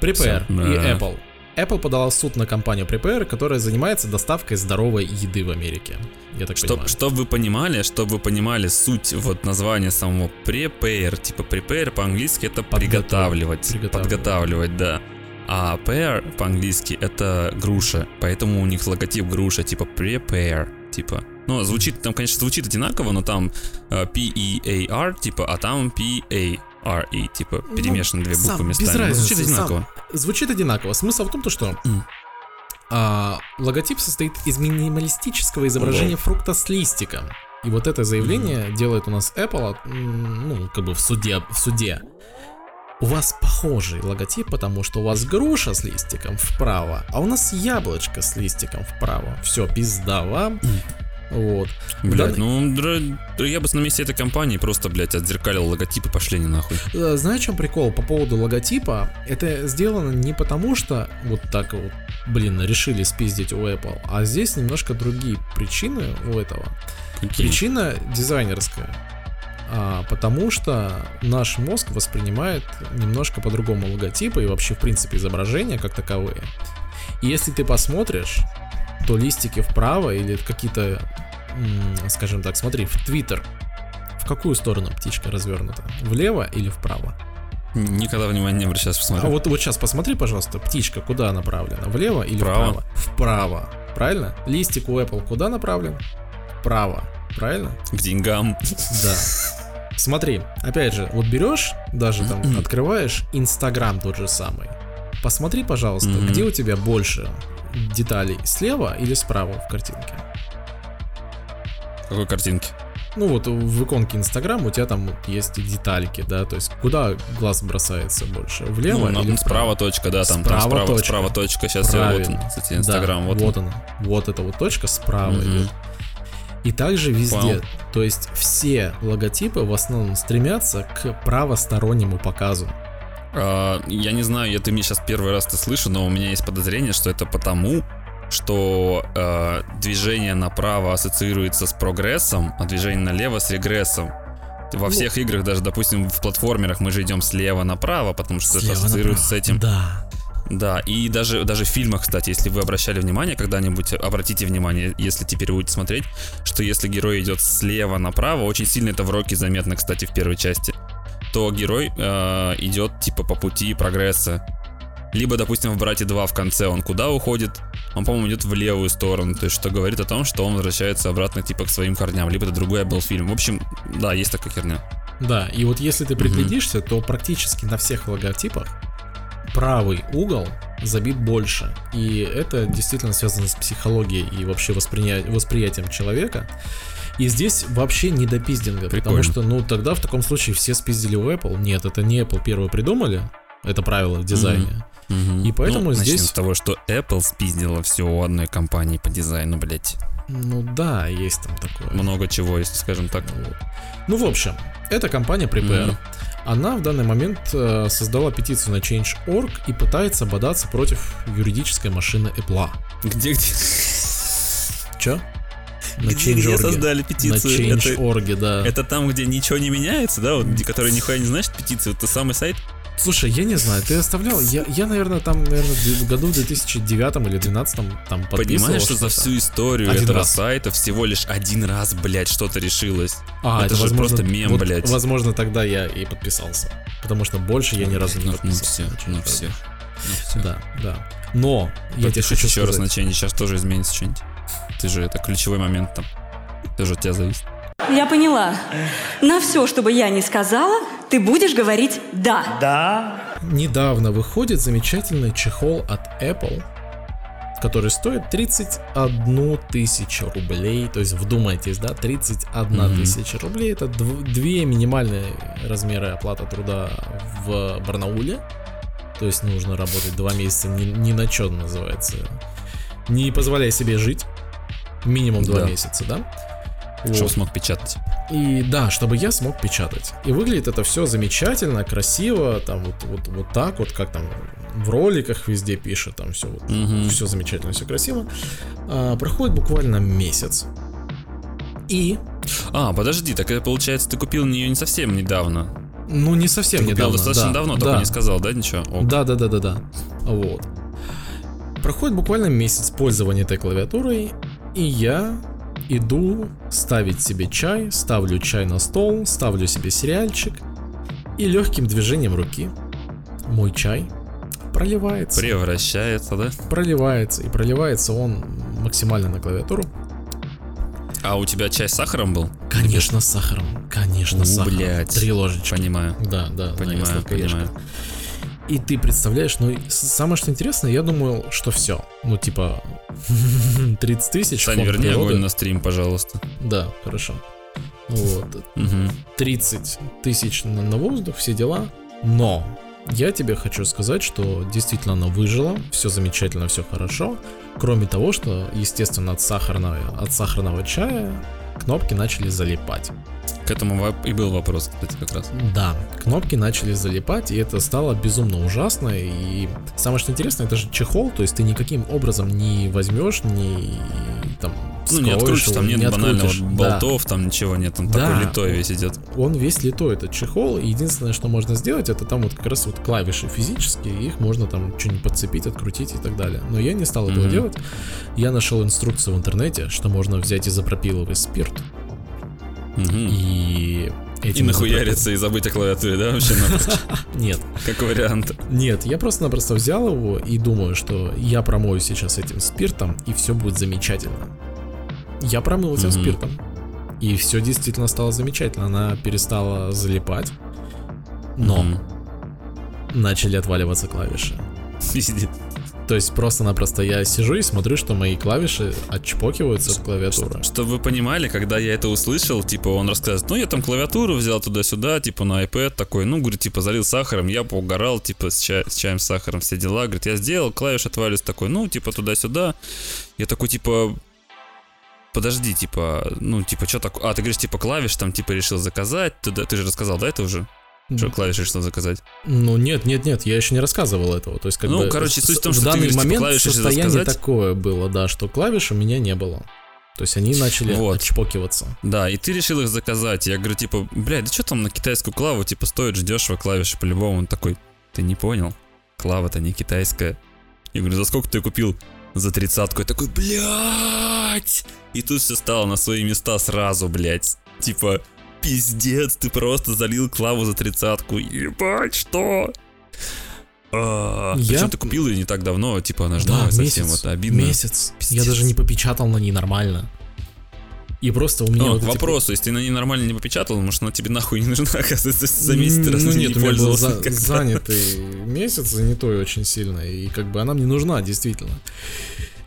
Prepare и да. Apple. Apple подала в суд на компанию Prepare, которая занимается доставкой здоровой еды в Америке. Я так Чтоб, понимаю. чтобы вы понимали, чтобы вы понимали суть вот названия самого prepare, типа prepare по-английски это приготавливать, приготавливать. подготавливать, да. А pear по-английски это груша, поэтому у них логотип груша, типа prepare, типа. Ну, звучит, там, конечно, звучит одинаково, но там э, P-E-A-R, типа, а там P-A-R-E, типа, перемешаны две Ну, сам, буквы без местами. разницы, Звучит сам. одинаково. Звучит одинаково. Смысл в том, то, что М. а, логотип состоит из минималистического изображения фрукта с листиком. И вот это заявление делает у нас Apple, м, ну, как бы в суде, в суде. У вас похожий логотип, потому что у вас груша с листиком вправо, а у нас яблочко с листиком вправо. Все, пизда вам. Вот. Блядь, Да. ну, я бы на месте этой компании просто, блядь, отзеркалил логотип и пошли не нахуй. Э, Знаешь, в чем прикол по поводу логотипа? Это сделано не потому, что вот так вот, блин, решили спиздить у Apple, а здесь немножко другие причины у этого. Какие? Причина дизайнерская. А, потому что наш мозг воспринимает немножко по-другому логотипы и вообще, в принципе, изображения как таковые. И если ты посмотришь, то листики вправо или какие-то, скажем так, смотри, в Twitter, в какую сторону птичка развернута? Влево или вправо? Никогда внимания не сейчас А посмотрю. вот, вот сейчас посмотри, пожалуйста, птичка куда направлена? Влево или Вправо. вправо? Вправо. Правильно? Листик у Apple куда направлен? Вправо. Правильно? К деньгам. Да. Смотри, опять же, вот берешь, даже там открываешь Инстаграм тот же самый. Посмотри, пожалуйста, Мгм. где у тебя больше деталей, слева или справа в картинке? Какой картинки? Ну вот в иконке Инстаграм у тебя там вот есть детальки, да, то есть куда глаз бросается больше, влево ну, или вправо? справа точка, да, там, Справа там справа, точка. справа точка. Сейчас я вот Правильно. он, кстати, Инстаграм, Да, вот, вот, он. она. Вот эта вот точка справа Мгм. идет. И также везде. Понял. То есть все логотипы в основном стремятся к правостороннему показу. А, я не знаю, я ты мне сейчас первый раз это слышу, но у меня есть подозрение, что это потому, что э, движение направо ассоциируется с прогрессом, а движение налево с регрессом. Ну, Во всех играх, даже, допустим, в платформерах мы же идем слева направо, потому что это ассоциируется направо. с этим. Да. Да, и даже, даже в фильмах, кстати, если вы обращали внимание когда-нибудь, обратите внимание, если теперь будете смотреть, что если герой идет слева направо, очень сильно это в Роке заметно, кстати, в первой части, то герой э, идет типа по пути прогресса. Либо, допустим, в «Брате 2» в конце он куда уходит? Он, по-моему, идет в левую сторону, то есть что говорит о том, что он возвращается обратно типа к своим корням, либо это другой был фильм. В общем, да, есть такая херня. Да, и вот если ты приглядишься, то практически на всех логотипах правый угол забит больше. И это действительно связано с психологией и вообще восприятием человека. И здесь вообще не до пиздинга, потому Прикольно. что, ну, тогда в таком случае все спиздили у Apple. Нет, это не Apple первые придумали, это правило в дизайне. И поэтому Ну, начнем здесь- с того, что Apple спиздила все у одной компании по дизайну, блять. Ну да, есть там такое. Много чего, если скажем так. Ну, в общем, эта компания Prepare. Мгм. Она в данный момент э, создала петицию на Change.org и пытается бодаться против юридической машины Apple. Где, где, Чё? На где, где создали На петицию? Это, Change.org, да. это там, где ничего не меняется, да? Вот, который нихуя не значит петиция, это самый сайт? Слушай, я не знаю, ты оставлял, я, я наверное, там, наверное, в году в 2009 или 2012 там подписывал Понимаешь, что за всю историю Один этого раз. сайта всего лишь один раз, блядь, что-то решилось. А, это, же возможно, просто мем, вот, блядь. Возможно, тогда я и подписался. Потому что больше я ни разу не ну, ну подписывался. все, на ну все. Ну все. Да, да. Но, я тебе хочу еще раз сказать, на чейн, сейчас тоже изменится что-нибудь. Ты же, это ключевой момент там. Тоже от тебя зависит. Я поняла. На все, что бы я ни сказала, ты будешь говорить «да». Да. недавно выходит замечательный чехол от Apple, который стоит 31 тысячу рублей. То есть, вдумайтесь, да, 31 Мгм. тысяча рублей. Это дв- две минимальные размеры оплаты труда в Барнауле. То есть нужно работать два месяца ни, ни на чем называется. Не позволяя себе жить. Минимум два Да. месяца, да? Чтобы Вот. смог печатать. И да, чтобы я смог печатать. И выглядит это все замечательно, красиво, там вот, вот, вот так вот, как там в роликах везде пишет, там все вот, Мгм. все замечательно, все красиво. А, проходит буквально месяц. И, А, подожди, так это получается, ты купил ее не совсем недавно. ну не совсем Ты недавно. достаточно да, давно, да, только не сказал, да, ничего? Ок. Да, да, да, да, да. Вот. Проходит буквально месяц пользования этой клавиатурой, и я иду ставить себе чай, ставлю чай на стол, ставлю себе сериальчик, и легким движением руки мой чай проливается. Превращается, да? Проливается, и проливается он максимально на клавиатуру. А у тебя чай с сахаром был? Конечно, с сахаром. Конечно, с сахаром. блядь. Три ложечки. Понимаю. Да, да, Понимаю, понимаю. И ты представляешь, ну, самое что интересно, я думал, что все. Ну, типа, 30 тысяч. Сань, верни природы. огонь на стрим, пожалуйста. Да, хорошо. Вот. Мгм. 30 тысяч на, на воздух, все дела. Но я тебе хочу сказать, что действительно она выжила, все замечательно, все хорошо. Кроме того, что, естественно, от сахарного, от сахарного чая кнопки начали залипать. К этому и был вопрос, кстати, как раз. Да, кнопки начали залипать, и это стало безумно ужасно. И самое что интересно, это же чехол, то есть ты никаким образом не возьмешь, не там Ну, не открутишь, там нет не банального открутишь. Да. болтов, там ничего нет, он Да. такой литой весь идет. Он весь литой, этот чехол. И единственное, что можно сделать, это там вот как раз вот клавиши физические, их можно там что-нибудь подцепить, открутить и так далее. Но я не стал этого Мгм. делать. Я нашел инструкцию в интернете, что можно взять изопропиловый спирт Мгм. и И этим нахуяриться и забыть о клавиатуре, да, вообще Нет, как вариант. Нет, я просто-напросто взял его и думаю, что я промою сейчас этим спиртом, и все будет замечательно. Я промыл этим Мгм. спиртом. И все действительно стало замечательно. Она перестала залипать. Но Мгм. начали отваливаться клавиши. Пиздец. То есть просто-напросто я сижу и смотрю, что мои клавиши отчпокиваются от клавиатуры. Чтобы вы понимали, когда я это услышал, типа, он рассказывает, ну, я там клавиатуру взял туда-сюда, типа, на iPad такой, ну, говорит, типа, залил сахаром, я поугорал, типа, с, ча- с чаем с сахаром, все дела, говорит, я сделал, клавиш отвалились такой, ну, типа, туда-сюда. Я такой, типа, подожди, типа, ну, типа, что такое? А, ты говоришь, типа, клавиш там, типа, решил заказать, туда, ты же рассказал, да, это уже? Что клавиш решил заказать? Ну нет, нет, нет, я еще не рассказывал этого. То есть как Ну, бы короче, суть в том, в что ты данный говоришь, типа, момент клавиши решил состояние заказать. такое было, да, что клавиш у меня не было. То есть они начали Вот. отчпокиваться. Да, и ты решил их заказать. Я говорю, типа, блядь, да что там на китайскую клаву, типа, стоит же дешево клавиши по-любому. Он такой, ты не понял, клава-то не китайская. Я говорю, за сколько ты купил? За тридцатку. Я такой, блядь! И тут все стало на свои места сразу, блядь. Типа, пиздец, ты просто залил клаву за тридцатку. Ебать, что? А, Я- Причем ты купил ее не так давно, типа, она же Да, совсем, месяц. вот обидно. Месяц. Я даже не попечатал на ней нормально. И просто у меня Ну, вот к эти- вопросу, если ты на ней нормально не попечатал, может, она тебе нахуй не нужна, оказывается, за месяц раз Ну не нет, у меня был пользовался за- никогда. занятый месяц, занятой очень сильно, и как бы она мне нужна, действительно.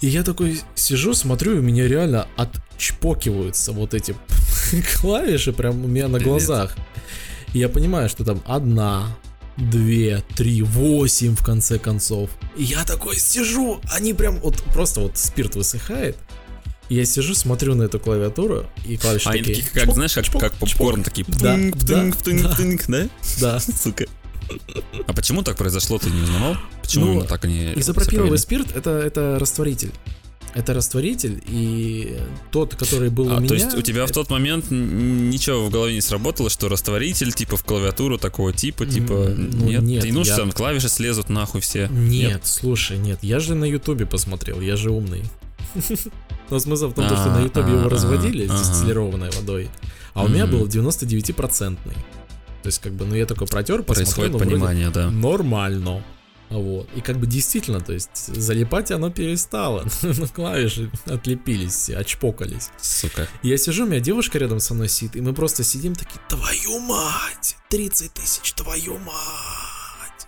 И я такой сижу, смотрю, и у меня реально отчпокиваются вот эти клавиши прям у меня на глазах. И я понимаю, что там одна, две, три, восемь в конце концов. И я такой сижу, они прям вот просто вот спирт высыхает. Я сижу, смотрю на эту клавиатуру, и клавиши А они такие... такие, как, чпок, знаешь, как, чпок, как попкорн, чпок. такие Да, да, да. да? Да. Сука. А почему так произошло, ты не узнавал? Почему Ну, именно так они Изопропиловый спирт это, это растворитель. Это растворитель, и тот, который был у А, меня... то есть у тебя в это- тот момент ничего в голове не сработало, что растворитель типа в клавиатуру такого типа, типа ну, нет, нет, и ну я- там клавиши слезут нахуй все. Нет, слушай, нет, я же на Ютубе посмотрел, я же умный. Но смысл в том, то, что на А, Ютубе его а, разводили ага. дистиллированной водой, а у меня был 99-процентный. То есть, как бы, ну я такой протер, посмотрел, ну, понимание, да. нормально. Вот. И как бы действительно, то есть залипать оно перестало. Ну, клавиши отлепились, все, очпокались. Сука. Я сижу, у меня девушка рядом со мной сидит, и мы просто сидим такие, твою мать, 30 тысяч, твою мать.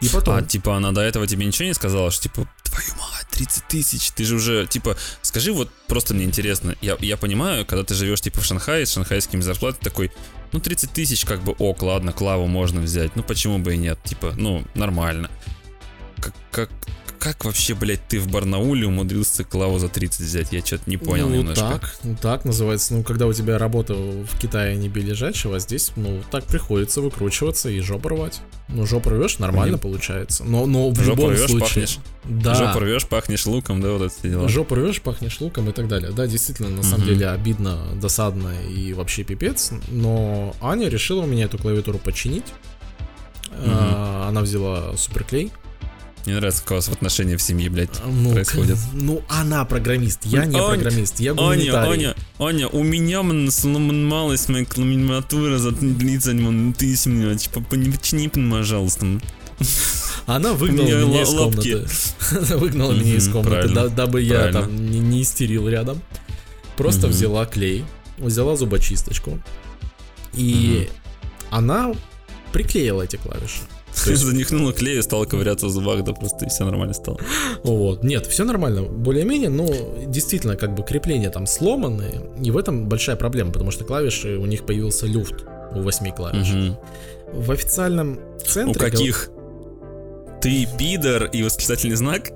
И потом, А типа она до этого тебе ничего не сказала, что типа твою мать, 30 тысяч, ты же уже, типа, скажи вот просто мне интересно, я, я понимаю, когда ты живешь типа в Шанхае с шанхайскими зарплатами, такой, ну 30 тысяч как бы ок, ладно, клаву можно взять, ну почему бы и нет, типа, ну нормально. Как, как, как вообще, блядь, ты в Барнауле умудрился клаву за 30 взять? Я что-то не понял ну, немножко. так, ну так называется, ну когда у тебя работа в Китае не лежачего, а здесь, ну так приходится выкручиваться и жопу рвать. Ну жопу рвешь, нормально Блин. получается. Но, но в Жопу любом рвешь, случае. пахнешь. Да. Жопу рвешь, пахнешь луком, да, вот эти дела. Жопу рвешь, пахнешь луком и так далее. Да, действительно, на самом Мгм. деле обидно, досадно и вообще пипец. Но Аня решила у меня эту клавиатуру починить. А, Она взяла суперклей. Мне нравится, как у вас в отношения в семье, блядь, Ну, происходят. к- Ну, она программист, я не Аня, программист, я гуманитарий. Аня, Аня, у меня сломалась моя клавиатура за 30 тысяч, мне, типа, почини, пожалуйста. Она выгнала меня меня из комнаты. Она выгнала меня из комнаты, дабы я там не, истерил рядом. Просто взяла клей, взяла зубочисточку. И она приклеила эти клавиши. Занюхнула клей и стала ковыряться в зубах, да просто и все нормально стало. Вот. Нет, все нормально, более-менее, но действительно, как бы крепления там сломанные, и в этом большая проблема, потому что клавиши, у них появился люфт у восьми клавиш. Мгм. В официальном центре... У каких? Ты пидор и восклицательный знак?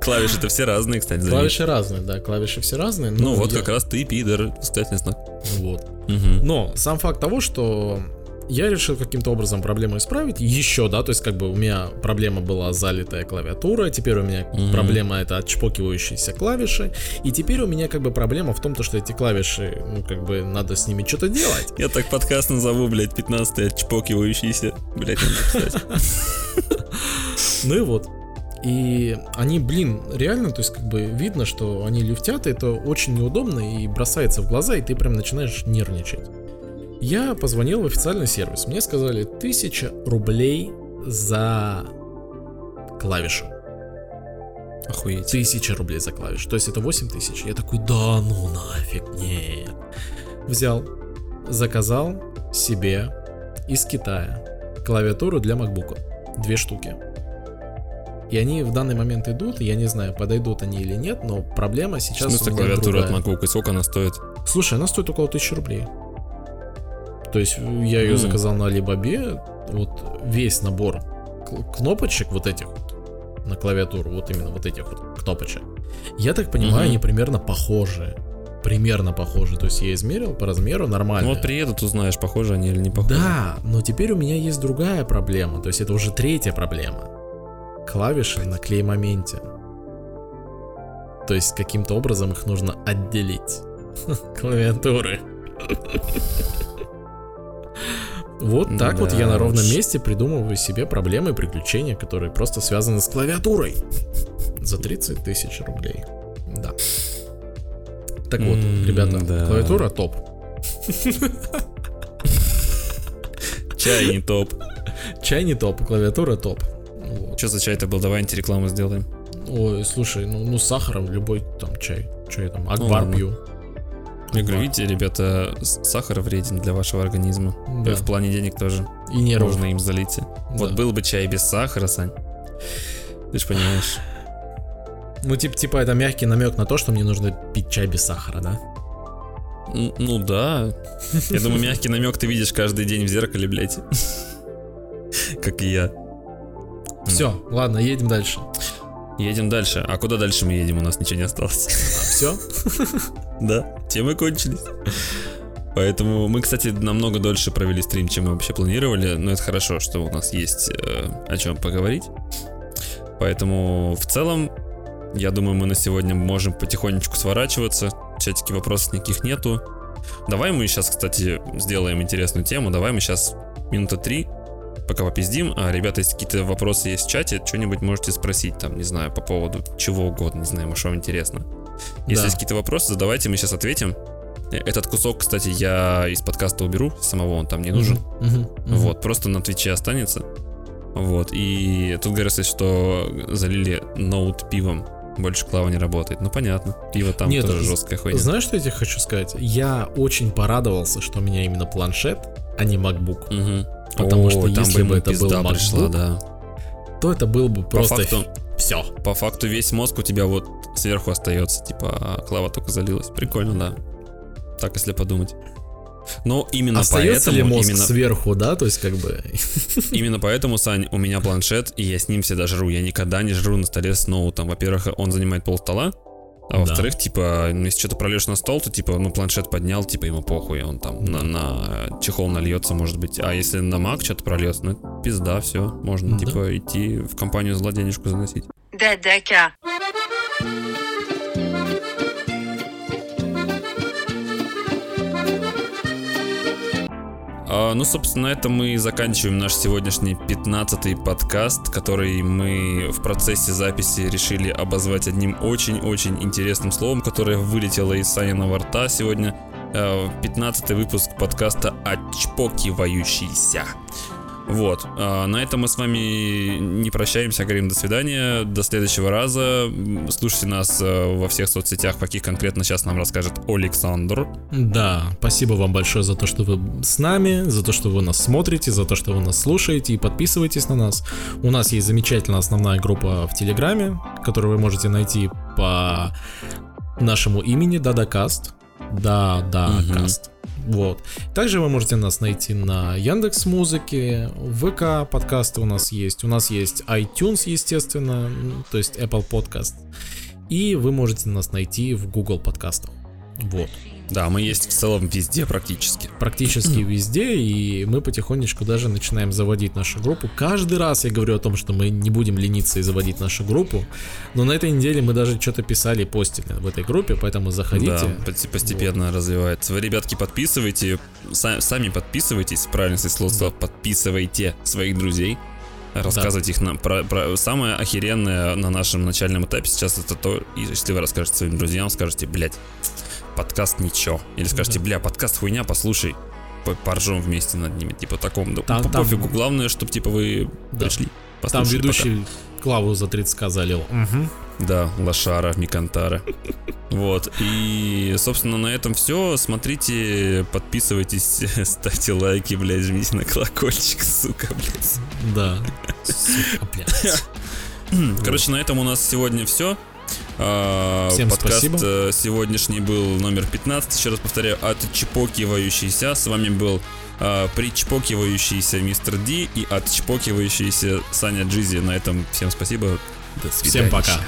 Клавиши-то все разные, кстати, заметь. Клавиши разные, да, клавиши все разные. Ну вот я- как раз ты пидор, восклицательный знак. Вот. Но сам факт того, что я решил каким-то образом проблему исправить. Еще, да, то есть как бы у меня проблема была залитая клавиатура, теперь у меня Мгм. проблема это отчпокивающиеся клавиши, и теперь у меня как бы проблема в том, то, что эти клавиши, ну как бы надо с ними что-то делать. Я так подкаст назову, блядь, 15-й отчпокивающийся. Блядь, надо. Ну и вот. И они, блин, реально, то есть как бы видно, что они люфтят, и это очень неудобно и бросается в глаза, и ты прям начинаешь нервничать. Я позвонил в официальный сервис. Мне сказали 1000 рублей за клавишу. Охуеть. Тысяча рублей за клавишу. То есть это 8 тысяч. Я такой, да ну нафиг, нет. Взял, заказал себе из Китая клавиатуру для макбука. Две штуки. И они в данный момент идут, я не знаю, подойдут они или нет, но проблема В сейчас у смысле клавиатура от другая. MacBook? И сколько она стоит? Слушай, она стоит около 1000 рублей. То есть я ее М. заказал на Alibaba, вот весь набор кнопочек вот этих вот на клавиатуру, вот именно вот этих вот кнопочек. Я так понимаю, Мгм. они примерно похожи. Примерно похожи. То есть я измерил по размеру нормально. Ну вот приедут, узнаешь, похожи они или не похожи. Да, но теперь у меня есть другая проблема. То есть это уже третья проблема. Клавиши на клей-моменте. То есть каким-то образом их нужно отделить. Клавиатуры. Вот так вот я на ровном месте придумываю себе проблемы и приключения, которые просто связаны с клавиатурой. За 30 тысяч рублей. Да. Так вот, ребята, да. клавиатура топ. Чай не топ. Чай не топ, клавиатура топ. Вот. Что за чай-то был? Давай антирекламу сделаем. Ой, слушай, ну, ну с сахаром любой там чай. Че я там, Акбар ладно. пью. Я говорю, видите, ребята, сахар вреден для вашего организма. Да. И в плане денег тоже. И нервов. Можно им залить. Вот Да. был бы чай без сахара, Сань. Ты ж понимаешь. Ну, типа, типа, это мягкий намек на то, что мне нужно пить чай без сахара, да? Ну да. Я думаю, мягкий намек ты видишь каждый день в зеркале, блядь. Как и я. Все, ладно, едем дальше. Едем дальше. А куда дальше мы едем? У нас ничего не осталось. Все? Да, темы кончились. Поэтому мы, кстати, намного дольше провели стрим, чем мы вообще планировали, но это хорошо, что у нас есть э, о чем поговорить. Поэтому в целом Я думаю, мы на сегодня можем потихонечку сворачиваться. В чатике вопросов никаких нету. Давай мы сейчас, кстати, сделаем интересную тему. Давай мы сейчас минута три пока попиздим. А, ребята, если какие-то вопросы есть в чате, что-нибудь можете спросить там, не знаю, по поводу чего угодно, не знаю, может вам интересно. Если Да. есть какие-то вопросы, задавайте, мы сейчас ответим. Э, Этот кусок, кстати, я из подкаста уберу, самого он там не нужен. Мгм, мгм. Вот, просто на Твиче останется. Вот, и тут говорится, что залили ноут пивом. Больше клава не работает. Ну понятно. Пиво там Нет, тоже з- жесткая хуйня. Знаешь, что я тебе хочу сказать? Я очень порадовался, что у меня именно планшет, а не MacBook. Мгм. Потому что там если бы это был пизда пришла, MacBook, да. То это был бы просто факту- все. По факту весь мозг у тебя вот сверху остается, типа, а клава только залилась. Прикольно, да. Так, если подумать. Но именно Остается поэтому, ли мозг именно, сверху, да? То есть как бы... именно поэтому, Сань, у меня планшет, и я с ним всегда жру. Я никогда не жру на столе с ноутом. Во-первых, он занимает пол стола, а Да. во-вторых, типа, ну, если что-то прольешь на стол, то, типа, ну, планшет поднял, типа, ему похуй, он там на, на чехол нальется, может быть. А если на Mac что-то прольется, ну, пизда, все, можно, Да. типа, идти в компанию зла денежку заносить. ДДК. А, ну, собственно, на этом мы и заканчиваем наш сегодняшний 15-й подкаст, который мы в процессе записи решили обозвать одним очень-очень интересным словом, которое вылетело из Саниного рта сегодня. Э, 15-й выпуск подкаста «Отчпокивающийся». Вот, а, на этом мы с вами не прощаемся, говорим до свидания, до следующего раза. Слушайте нас э, во всех соцсетях, каких конкретно сейчас нам расскажет Александр. Да, спасибо вам большое за то, что вы с нами, за то, что вы нас смотрите, за то, что вы нас слушаете и подписывайтесь на нас. У нас есть замечательная основная группа в Телеграме, которую вы можете найти по нашему имени Дадакаст. Да, да, каст. Вот. Также вы можете нас найти на Яндекс Музыке, ВК подкасты у нас есть, у нас есть iTunes, естественно, то есть Apple Podcast. И вы можете нас найти в Google подкастах. Вот. Да, мы есть в целом везде практически. практически везде, и мы потихонечку даже начинаем заводить нашу группу. Каждый раз я говорю о том, что мы не будем лениться и заводить нашу группу, но на этой неделе мы даже что-то писали постили в этой группе, поэтому заходите. Да, пост- постепенно развивается. Вы, ребятки, подписывайте, са- сами подписывайтесь, правильно если слово сказал, подписывайте своих друзей. Рассказывайте их нам про, про- самое охеренное на нашем начальном этапе сейчас это то, если вы расскажете своим друзьям, скажете, блядь, подкаст ничего. Или скажете, бля, подкаст хуйня, послушай, по- поржем вместе над ними. Типа таком, да, Там- по- там- пофигу. Главное, чтобы типа вы Да. пришли. Там послушали, пока. ведущий Клаву за 30к залил. Мгм. Да, Лошара, Микантара. Вот, и, собственно, на этом все. Смотрите, подписывайтесь, ставьте лайки, блядь, жмите на колокольчик, сука, блядь. Да. Сука, блядь. Короче, на этом у нас сегодня все. Всем Подкаст спасибо. э, сегодняшний был номер 15, еще раз повторяю, отчпокивающийся. С вами был э, причпокивающийся мистер Ди и отчпокивающийся Саня Джизи. На этом всем спасибо. До свидания. Всем пока.